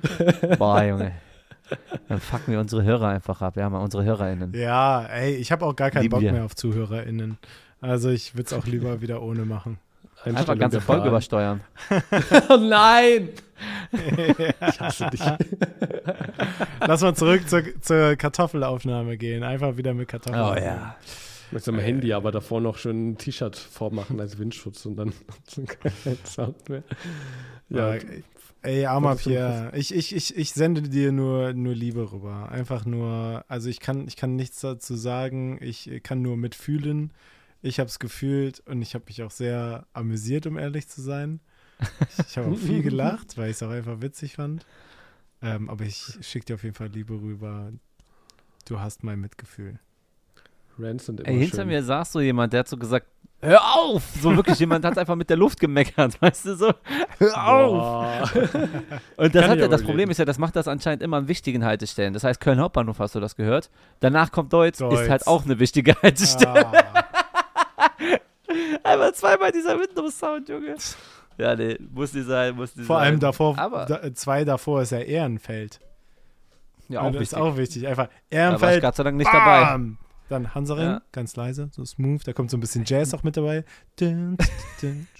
Boah, Junge. Dann fucken wir unsere Hörer einfach ab. Wir haben ja unsere HörerInnen. Ja, ey, ich habe auch gar keinen Lieben Bock wir. mehr auf ZuhörerInnen. Also ich würde es auch lieber wieder ohne machen. Einfach ganze Folge übersteuern. Oh nein! ich hasse dich. Lass mal zurück zur, zur Kartoffelaufnahme gehen. Einfach wieder mit Kartoffeln. Oh ja. Mit so einem Handy, aber davor noch schön ein T-Shirt vormachen als Windschutz und dann kein Sound mehr. Ja, Ja, ey, armer Pierre. Ich, ich, ich, ich sende dir nur, nur Liebe rüber. Einfach nur, also ich kann, ich kann nichts dazu sagen. Ich kann nur mitfühlen. Ich habe es gefühlt und ich habe mich auch sehr amüsiert, um ehrlich zu sein. Ich, ich habe auch viel gelacht, weil ich es auch einfach witzig fand. Ähm, aber ich schicke dir auf jeden Fall Liebe rüber. Du hast mein Mitgefühl. Sind immer Ey, hinter schön. mir saß so jemand, der hat so gesagt, hör auf! So wirklich, jemand hat einfach mit der Luft gemeckert, weißt du so? Hör auf! Und das, hat ja, das Problem ist ja, das macht das anscheinend immer an wichtigen Haltestellen. Das heißt, Köln Hauptbahnhof hast du das gehört. Danach kommt Deutz, Deutz. ist halt auch eine wichtige Haltestelle. Ah, Einmal zweimal dieser Windows-Sound, Junge. Ja, nee, muss nicht sein, muss nicht vor sein. allem davor, da, zwei davor ist ja Ehrenfeld. ja, Und auch das wichtig. ist auch wichtig. Einfach da war ich Ehrenfeld. Gott sei Dank nicht dabei. Dann Hansaring, Ja. ganz leise, so smooth. Da kommt so ein bisschen Jazz auch mit dabei. Dun, dun.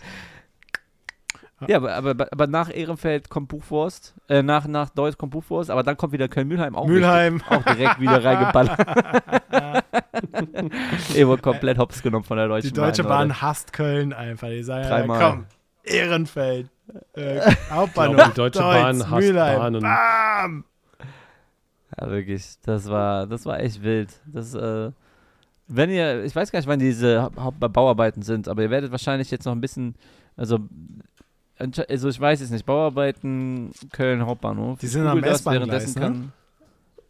Ja, aber, aber, aber nach Ehrenfeld kommt Buchwurst, äh, nach, nach Deutsch kommt Buchwurst, aber dann kommt wieder Köln-Mühlheim auch Mülheim. Auch direkt wieder reingeballert. ich wurde komplett hops genommen von der Deutschen Die Deutsche Bahn. Bahn hasst Köln einfach. Die sagen, Dreimal. komm, Ehrenfeld. Äh, Hauptbahnhof. glaube, die Deutsche Deutz, Bahn hasst Mülheim. Bahnen. Bam! Ja, wirklich. Das war, das war echt wild. Das, äh, wenn ihr, ich weiß gar nicht, wann diese Bauarbeiten sind, aber ihr werdet wahrscheinlich jetzt noch ein bisschen, also, also ich weiß es nicht, Bauarbeiten Köln Hauptbahnhof. Die sind am google das, S-Bahn-Gleis, währenddessen ne? kann-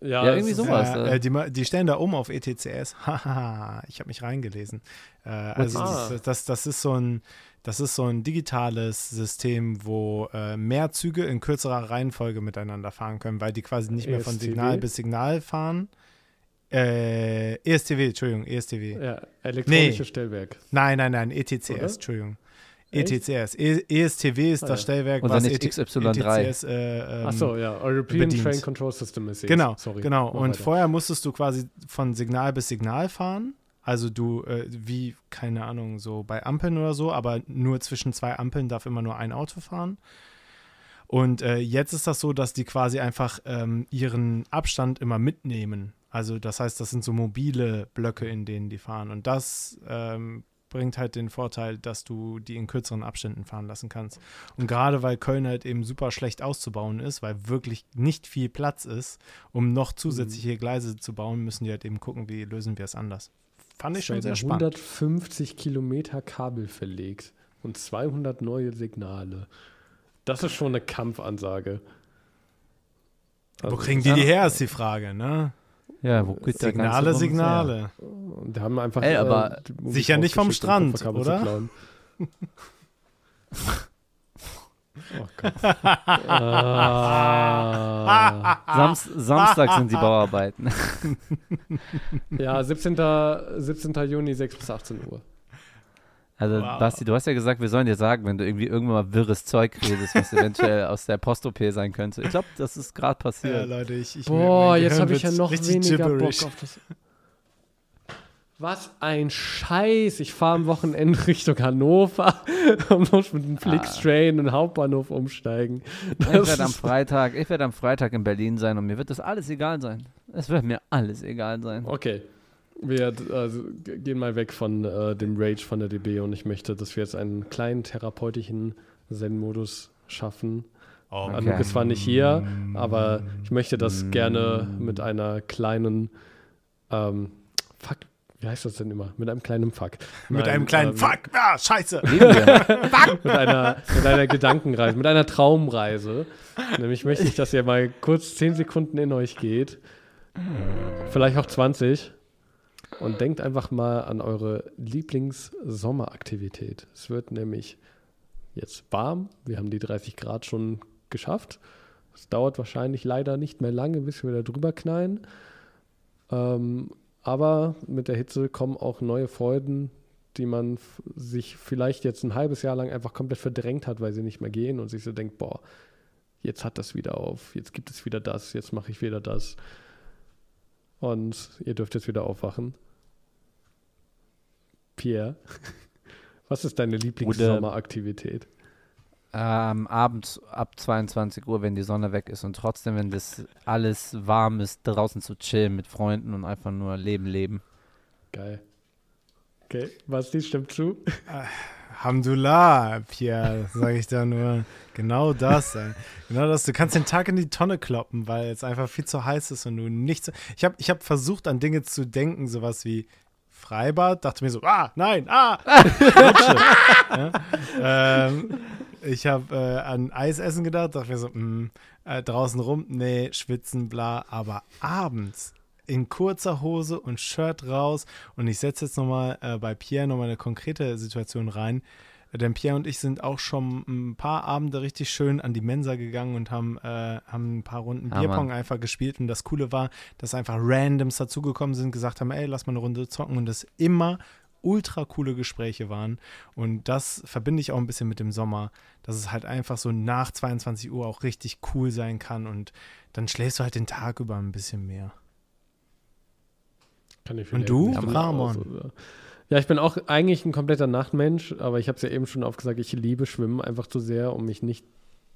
Ja, Ja, irgendwie sowas. Äh, äh. die, die stellen da um auf ETCS. Haha, ich habe mich reingelesen. Äh, also Ah. das, das, das ist so ein, Das ist so ein digitales System, wo äh, mehr Züge in kürzerer Reihenfolge miteinander fahren können, weil die quasi nicht mehr von ESTW? Signal bis Signal fahren. Äh, ESTW, Entschuldigung, ESTW. Ja, elektronische Nee. Stellwerk. Nein, nein, nein, ETCS, Oder? Entschuldigung. ETCS. E ESTW ist Ah, das ja. Stellwerk, Und was ET XY3. ETCS, äh, ähm, Ach so, ja, European bedient. Train Control System ist Genau, Sorry. genau. Und weiter. vorher musstest du quasi von Signal bis Signal fahren. Also du, äh, wie, keine Ahnung, so bei Ampeln oder so, aber nur zwischen zwei Ampeln darf immer nur ein Auto fahren. Und äh, jetzt ist das so, dass die quasi einfach ähm, ihren Abstand immer mitnehmen. Also das heißt, das sind so mobile Blöcke, in denen die fahren. Und das ähm, bringt halt den Vorteil, dass du die in kürzeren Abständen fahren lassen kannst. Und gerade weil Köln halt eben super schlecht auszubauen ist, weil wirklich nicht viel Platz ist, um noch zusätzliche Gleise zu bauen, müssen die halt eben gucken, wie lösen wir es anders. Fand ich schon sehr spannend. 150 Kilometer Kabel verlegt und 200 neue Signale. Das ist schon eine Kampfansage. Wo Also, kriegen die die her, ist die Frage, ne? Ja, wo geht der Signale, Signale. Und die haben einfach. Ey, aber die Mobil sicher nicht vom Strand, oder? oh Gott. ah. Sams Samstag sind die Bauarbeiten. Ja, 17. 17. Juni, 6 bis 18 Uhr. Also, Wow. Basti, du hast ja gesagt, wir sollen dir sagen, wenn du irgendwie irgendwann mal wirres Zeug redest, was eventuell aus der Post-OP sein könnte. Ich glaube, das ist gerade Ja, passiert. Leute, ich, ich Boah, jetzt habe ich ja noch weniger gibberish. Bock auf das. Was ein Scheiß. Ich fahre am Wochenende Richtung Hannover und muss mit dem Flixtrain und Hauptbahnhof umsteigen. Ich Das werde am Freitag, ich werde am Freitag in Berlin sein und mir wird das alles egal sein. Es wird mir alles egal sein. Okay. Wir also, gehen mal weg von äh, dem Rage von der DB und ich möchte, dass wir jetzt einen kleinen therapeutischen Zen-Modus schaffen. Oh, Okay. Anouk ist zwar nicht hier, aber ich möchte das gerne mit einer kleinen, ähm, fuck, wie heißt das denn immer? Mit einem kleinen Fuck. Mit Nein, einem kleinen ähm, Fuck, ja, scheiße. Wir. mit einer, mit einer Gedankenreise, mit einer Traumreise. Nämlich möchte ich, dass ihr mal kurz 10 Sekunden in euch geht. Vielleicht auch 20. Und denkt einfach mal an eure Lieblings-Sommeraktivität. Es wird nämlich jetzt warm. Wir haben die 30 Grad schon geschafft. Es dauert wahrscheinlich leider nicht mehr lange, bis wir da drüber knallen. Ähm, aber mit der Hitze kommen auch neue Freuden, die man sich vielleicht jetzt ein halbes Jahr lang einfach komplett verdrängt hat, weil sie nicht mehr gehen und sich so denkt, boah, jetzt hat das wieder auf, jetzt gibt es wieder das, jetzt mache ich wieder das. Und ihr dürft jetzt wieder aufwachen. Pierre, was ist deine Lieblingssommeraktivität? Ähm, abends ab 22 Uhr, wenn die Sonne weg ist und trotzdem, wenn das alles warm ist, draußen zu chillen mit Freunden und einfach nur Leben leben. Geil. Okay, Basti, stimmt zu? Alhamdulillah, Pierre, sage ich da nur. Genau das, ey. Genau das. Du kannst den Tag in die Tonne kloppen, weil es einfach viel zu heiß ist und du nichts. Ich habe ich hab versucht, an Dinge zu denken, sowas wie Freibad, dachte mir so, ah, nein, ah! Ja? ähm, ich habe äh, an Eisessen gedacht, dachte mir so, mh, äh, draußen rum, nee, schwitzen, bla, aber abends in kurzer Hose und Shirt raus und ich setze jetzt nochmal äh, bei Pierre nochmal eine konkrete Situation rein, denn Pierre und ich sind auch schon ein paar Abende richtig schön an die Mensa gegangen und haben, äh, haben ein paar Runden Ah, Bierpong Mann. einfach gespielt. Und das Coole war, dass einfach Randoms dazugekommen sind, gesagt haben, ey, lass mal eine Runde zocken. Und das immer ultra coole Gespräche waren und das verbinde ich auch ein bisschen mit dem Sommer, dass es halt einfach so nach 22 Uhr auch richtig cool sein kann und dann schläfst du halt den Tag über ein bisschen mehr. Kann ich Und vielleicht du, nicht Ramon? Ja, ich bin auch eigentlich ein kompletter Nachtmensch, aber ich habe es ja eben schon aufgesagt, ich liebe Schwimmen einfach zu sehr, um mich nicht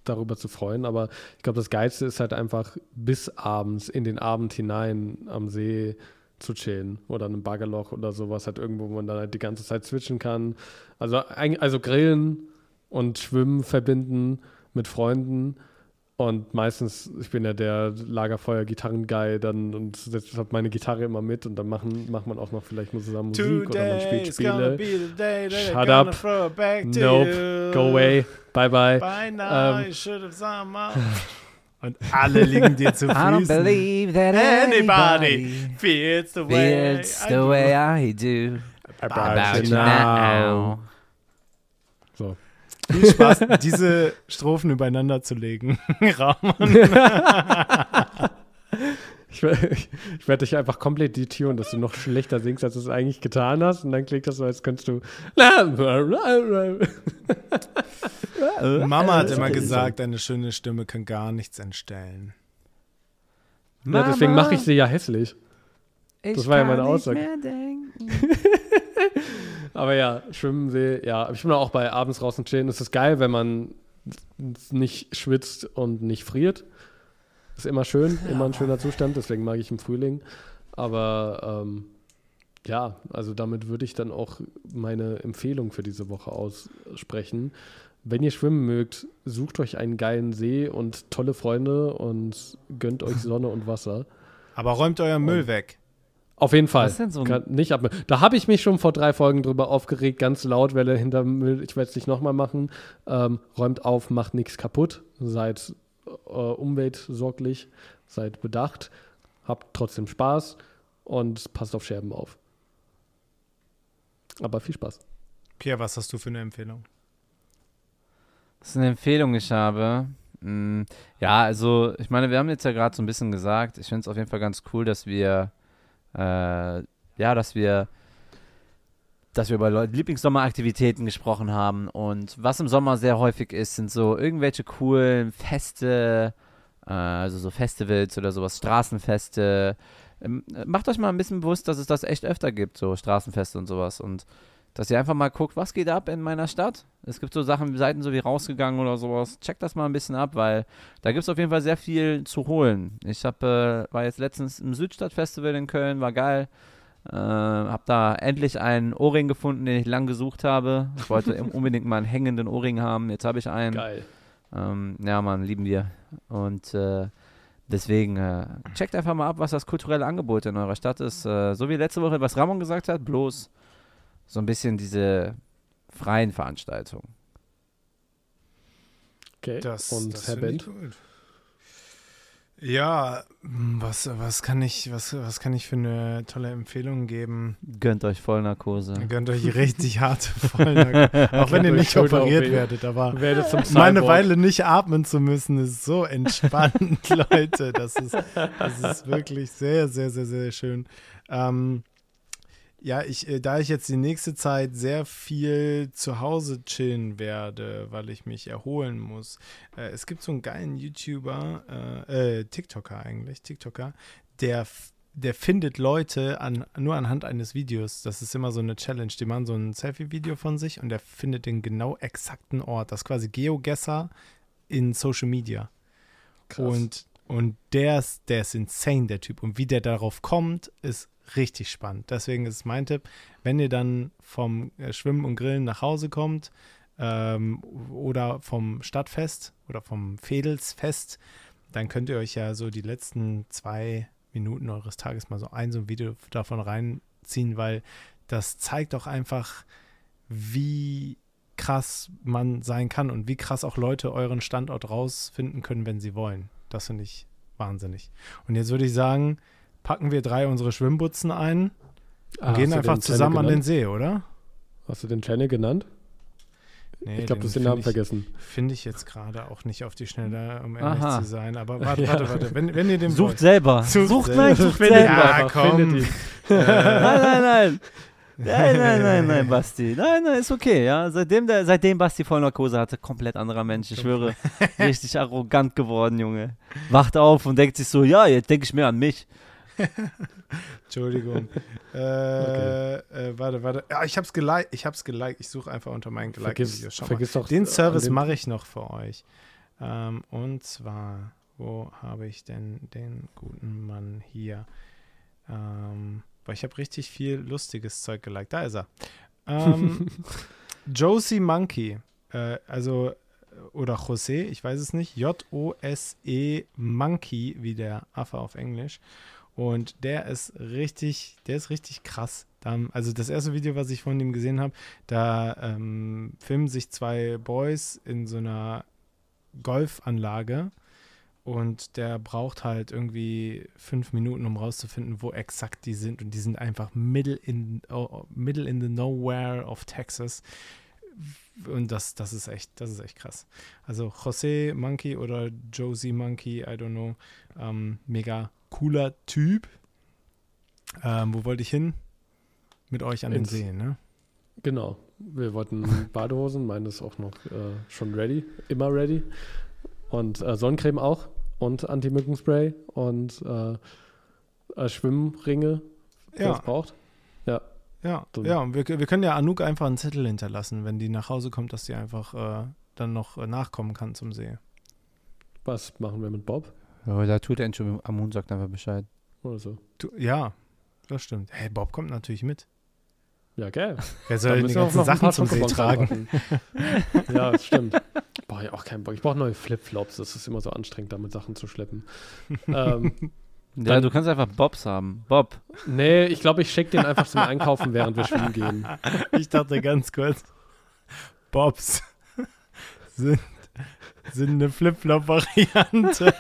darüber zu freuen. Aber ich glaube, das Geilste ist halt einfach bis abends in den Abend hinein am See zu chillen oder in einem Baggerloch oder sowas, halt irgendwo, wo man dann halt die ganze Zeit switchen kann. Also, also grillen und Schwimmen verbinden mit Freunden. Und meistens, ich bin ja der Lagerfeuer-Gitarren-Guy dann und habe meine Gitarre immer mit und dann machen, macht man auch noch vielleicht nur zusammen Musik oder man spielt Spiele. Shut up. Nope. Go away. Bye bye. By now Ähm, Und alle liegen dir zu I don't Füßen. believe that Anybody feels the way feels I the do. way I do About you now. So, Viel Spaß, diese Strophen übereinander zu legen, Rahman. Ich, ich, ich werde dich einfach komplett dituren, dass du noch schlechter singst, als du es eigentlich getan hast. Und dann klingt das so, als könntest du. Mama hat immer gesagt, deine schöne Stimme kann gar nichts entstellen. Ja, deswegen mache ich sie ja hässlich. Das war ja meine Aussage. Aber ja, Schwimmen, See, ja. Ich bin auch bei abends draußen chillen. Es ist geil, wenn man nicht schwitzt und nicht friert. Ist immer schön, immer ein schöner Zustand, deswegen mag ich im Frühling. Aber ähm, ja, also damit würde ich dann auch meine Empfehlung für diese Woche aussprechen. Wenn ihr schwimmen mögt, sucht euch einen geilen See und tolle Freunde und gönnt euch Sonne und Wasser. Aber räumt euren Müll weg. Auf jeden Fall. Was ist denn so Kann nicht ab da habe ich mich schon vor drei Folgen drüber aufgeregt, ganz laut, weil er hinter Müll, ich werde es nicht nochmal machen. Ähm, räumt auf, macht nichts kaputt, seid äh, umweltsorglich, seid bedacht, habt trotzdem Spaß und passt auf Scherben auf. Aber viel Spaß. Pierre, was hast du für eine Empfehlung? Das ist eine Empfehlung, die ich habe. Mm, Ja, also ich meine, wir haben jetzt ja gerade so ein bisschen gesagt, ich finde es auf jeden Fall ganz cool, dass wir, äh, ja, dass wir, dass wir über Lieblingssommeraktivitäten gesprochen haben und was im Sommer sehr häufig ist, sind so irgendwelche coolen Feste, äh, also so Festivals oder sowas, Straßenfeste. Ähm, äh, Macht euch mal ein bisschen bewusst, dass es das echt öfter gibt, so Straßenfeste und sowas und dass ihr einfach mal guckt, was geht ab in meiner Stadt. Es gibt so Sachen, Seiten so wie rausgegangen oder sowas. Checkt das mal ein bisschen ab, weil da gibt es auf jeden Fall sehr viel zu holen. Ich hab, äh, war jetzt letztens im Südstadtfestival in Köln, war geil. Äh, hab da endlich einen Ohrring gefunden, den ich lang gesucht habe. Ich wollte unbedingt mal einen hängenden Ohrring haben. Jetzt habe ich einen. Geil. Ähm, ja, Mann, lieben wir. Und äh, deswegen äh, checkt einfach mal ab, was das kulturelle Angebot in eurer Stadt ist. Äh, so wie letzte Woche, was Ramon gesagt hat, bloß so ein bisschen diese freien Veranstaltungen. Okay. Das, und das Herr Bent? Ja, hm, was, was, kann ich, was, was kann ich für eine tolle Empfehlung geben? Gönnt euch Vollnarkose. Gönnt euch richtig harte Vollnarkose. Auch wenn ihr nicht operiert OP. werdet, aber Werdet zum mal eine Cyborg. Weile nicht atmen zu müssen, ist so entspannt, Leute. Das ist, das ist wirklich sehr, sehr, sehr, sehr schön. Ähm, ja, ich, äh, da ich jetzt die nächste Zeit sehr viel zu Hause chillen werde, weil ich mich erholen muss. Äh, es gibt so einen geilen YouTuber, äh, äh, TikToker eigentlich, TikToker, der, der findet Leute an, nur anhand eines Videos. Das ist immer so eine Challenge. Die machen so ein Selfie-Video von sich und der findet den genau exakten Ort. Das ist quasi Geogesser in Social Media. Krass. Und, und der ist, der ist insane, der Typ. Und wie der darauf kommt, ist richtig spannend. Deswegen ist mein Tipp, wenn ihr dann vom äh, Schwimmen und Grillen nach Hause kommt ähm, oder vom Stadtfest oder vom Fedelsfest, dann könnt ihr euch ja so die letzten zwei Minuten eures Tages mal so ein, so ein Video davon reinziehen, weil das zeigt auch einfach, wie krass man sein kann und wie krass auch Leute euren Standort rausfinden können, wenn sie wollen. Das finde ich wahnsinnig. Und jetzt würde ich sagen, packen wir drei unsere Schwimmbutzen ein und Ah, gehen einfach zusammen an den? See, oder? Hast du den Channel genannt? Nee, ich glaube, du hast den Namen ich- vergessen. Finde ich jetzt gerade auch nicht auf die Schnelle, um ehrlich Aha. zu sein. Aber warte, Ja. warte, warte. Wenn, wenn ihr den Sucht wollt. selber. Sucht Sucht, selber. nein, sucht Findet selber. einfach, komm. findet ihn. Äh, Nein, nein, nein. Nein, nein, nein, nein, Basti. Nein, nein, ist okay, ja. Seitdem, der, seitdem Basti Vollnarkose hatte, komplett anderer Mensch. Ich schwöre, richtig arrogant geworden, Junge. Wacht auf und denkt sich so, ja, jetzt denke ich mehr an mich. Entschuldigung. äh, äh, warte, warte. Ja, ich hab's geliked. Ich hab's geliked. Ich suche einfach unter meinen gelikten Vergiss, Videos. Schau mal. vergiss doch Den äh, Service mache ich noch für euch. Ähm, und zwar, wo habe ich denn den guten Mann hier? Ähm, weil ich habe richtig viel lustiges Zeug geliked. Da ist er. Ähm, Josie Monkey. Äh, also, oder José, ich weiß es nicht. J-O-S-E Monkey, wie der Affe auf Englisch. Und der ist richtig, der ist richtig krass. Also das erste Video, was ich von ihm gesehen habe, da ähm, filmen sich zwei Boys in so einer Golfanlage und der braucht halt irgendwie fünf Minuten, um rauszufinden, wo exakt die sind. Und die sind einfach middle in, oh, middle in the nowhere of Texas. und das, das ist echt, das ist echt krass. Also José Monkey oder Josie Monkey, I don't know, ähm, mega cooler Typ. Ähm, wo wollte ich hin? Mit euch an Ins, den See, ne? Genau. Wir wollten Badehosen, meine ist auch noch äh, schon ready, immer ready. Und äh, Sonnencreme auch und Anti-Mückenspray und äh, äh Schwimmringe, wer ja. es braucht. Ja. Ja, so. ja und wir, wir können ja Anouk einfach einen Zettel hinterlassen, wenn die nach Hause kommt, dass sie einfach äh, dann noch äh, nachkommen kann zum See. Was machen wir mit Bob? Ja, da tut er schon Amun sagt einfach Bescheid. Oder so. Du, ja, das stimmt. Hey, Bob kommt natürlich mit. Ja, geil. Er soll die ganzen Sachen zum See tragen. ja, das stimmt. Boah, ich auch keinen Bock. Ich brauche neue Flipflops. Das ist immer so anstrengend, damit Sachen zu schleppen. ähm, ja, du kannst einfach Bobs haben. Bob. Nee, ich glaube, ich schicke den einfach zum Einkaufen, während wir schwimmen gehen. Ich dachte ganz kurz, Bobs sind, sind eine Flipflop-Variante.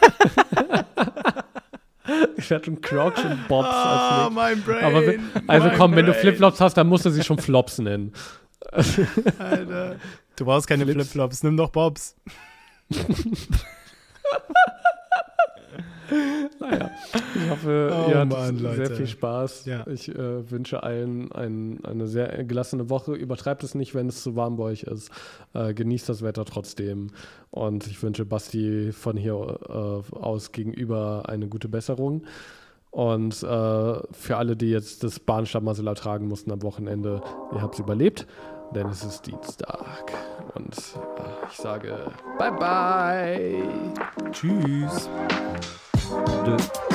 Ich hatte schon Crocs und Bobs. Ah, mein Brain. Aber, also komm, Brain. wenn du Flipflops hast, dann musst du sie schon Flops nennen. Alter. Du brauchst keine Flipflops, nimm doch Bobs. naja, ich hoffe, oh, ihr hattet sehr viel Spaß. Ja. Ich äh, wünsche allen ein, eine sehr gelassene Woche. Übertreibt es nicht, wenn es zu warm bei euch ist. Äh, genießt das Wetter trotzdem. Und ich wünsche Basti von hier äh, aus gegenüber eine gute Besserung. Und äh, für alle, die jetzt das Bahnstammmasel tragen mussten am Wochenende, ihr habt es überlebt, denn es ist Dienstag. Und äh, ich sage Bye bye. Tschüss. Two.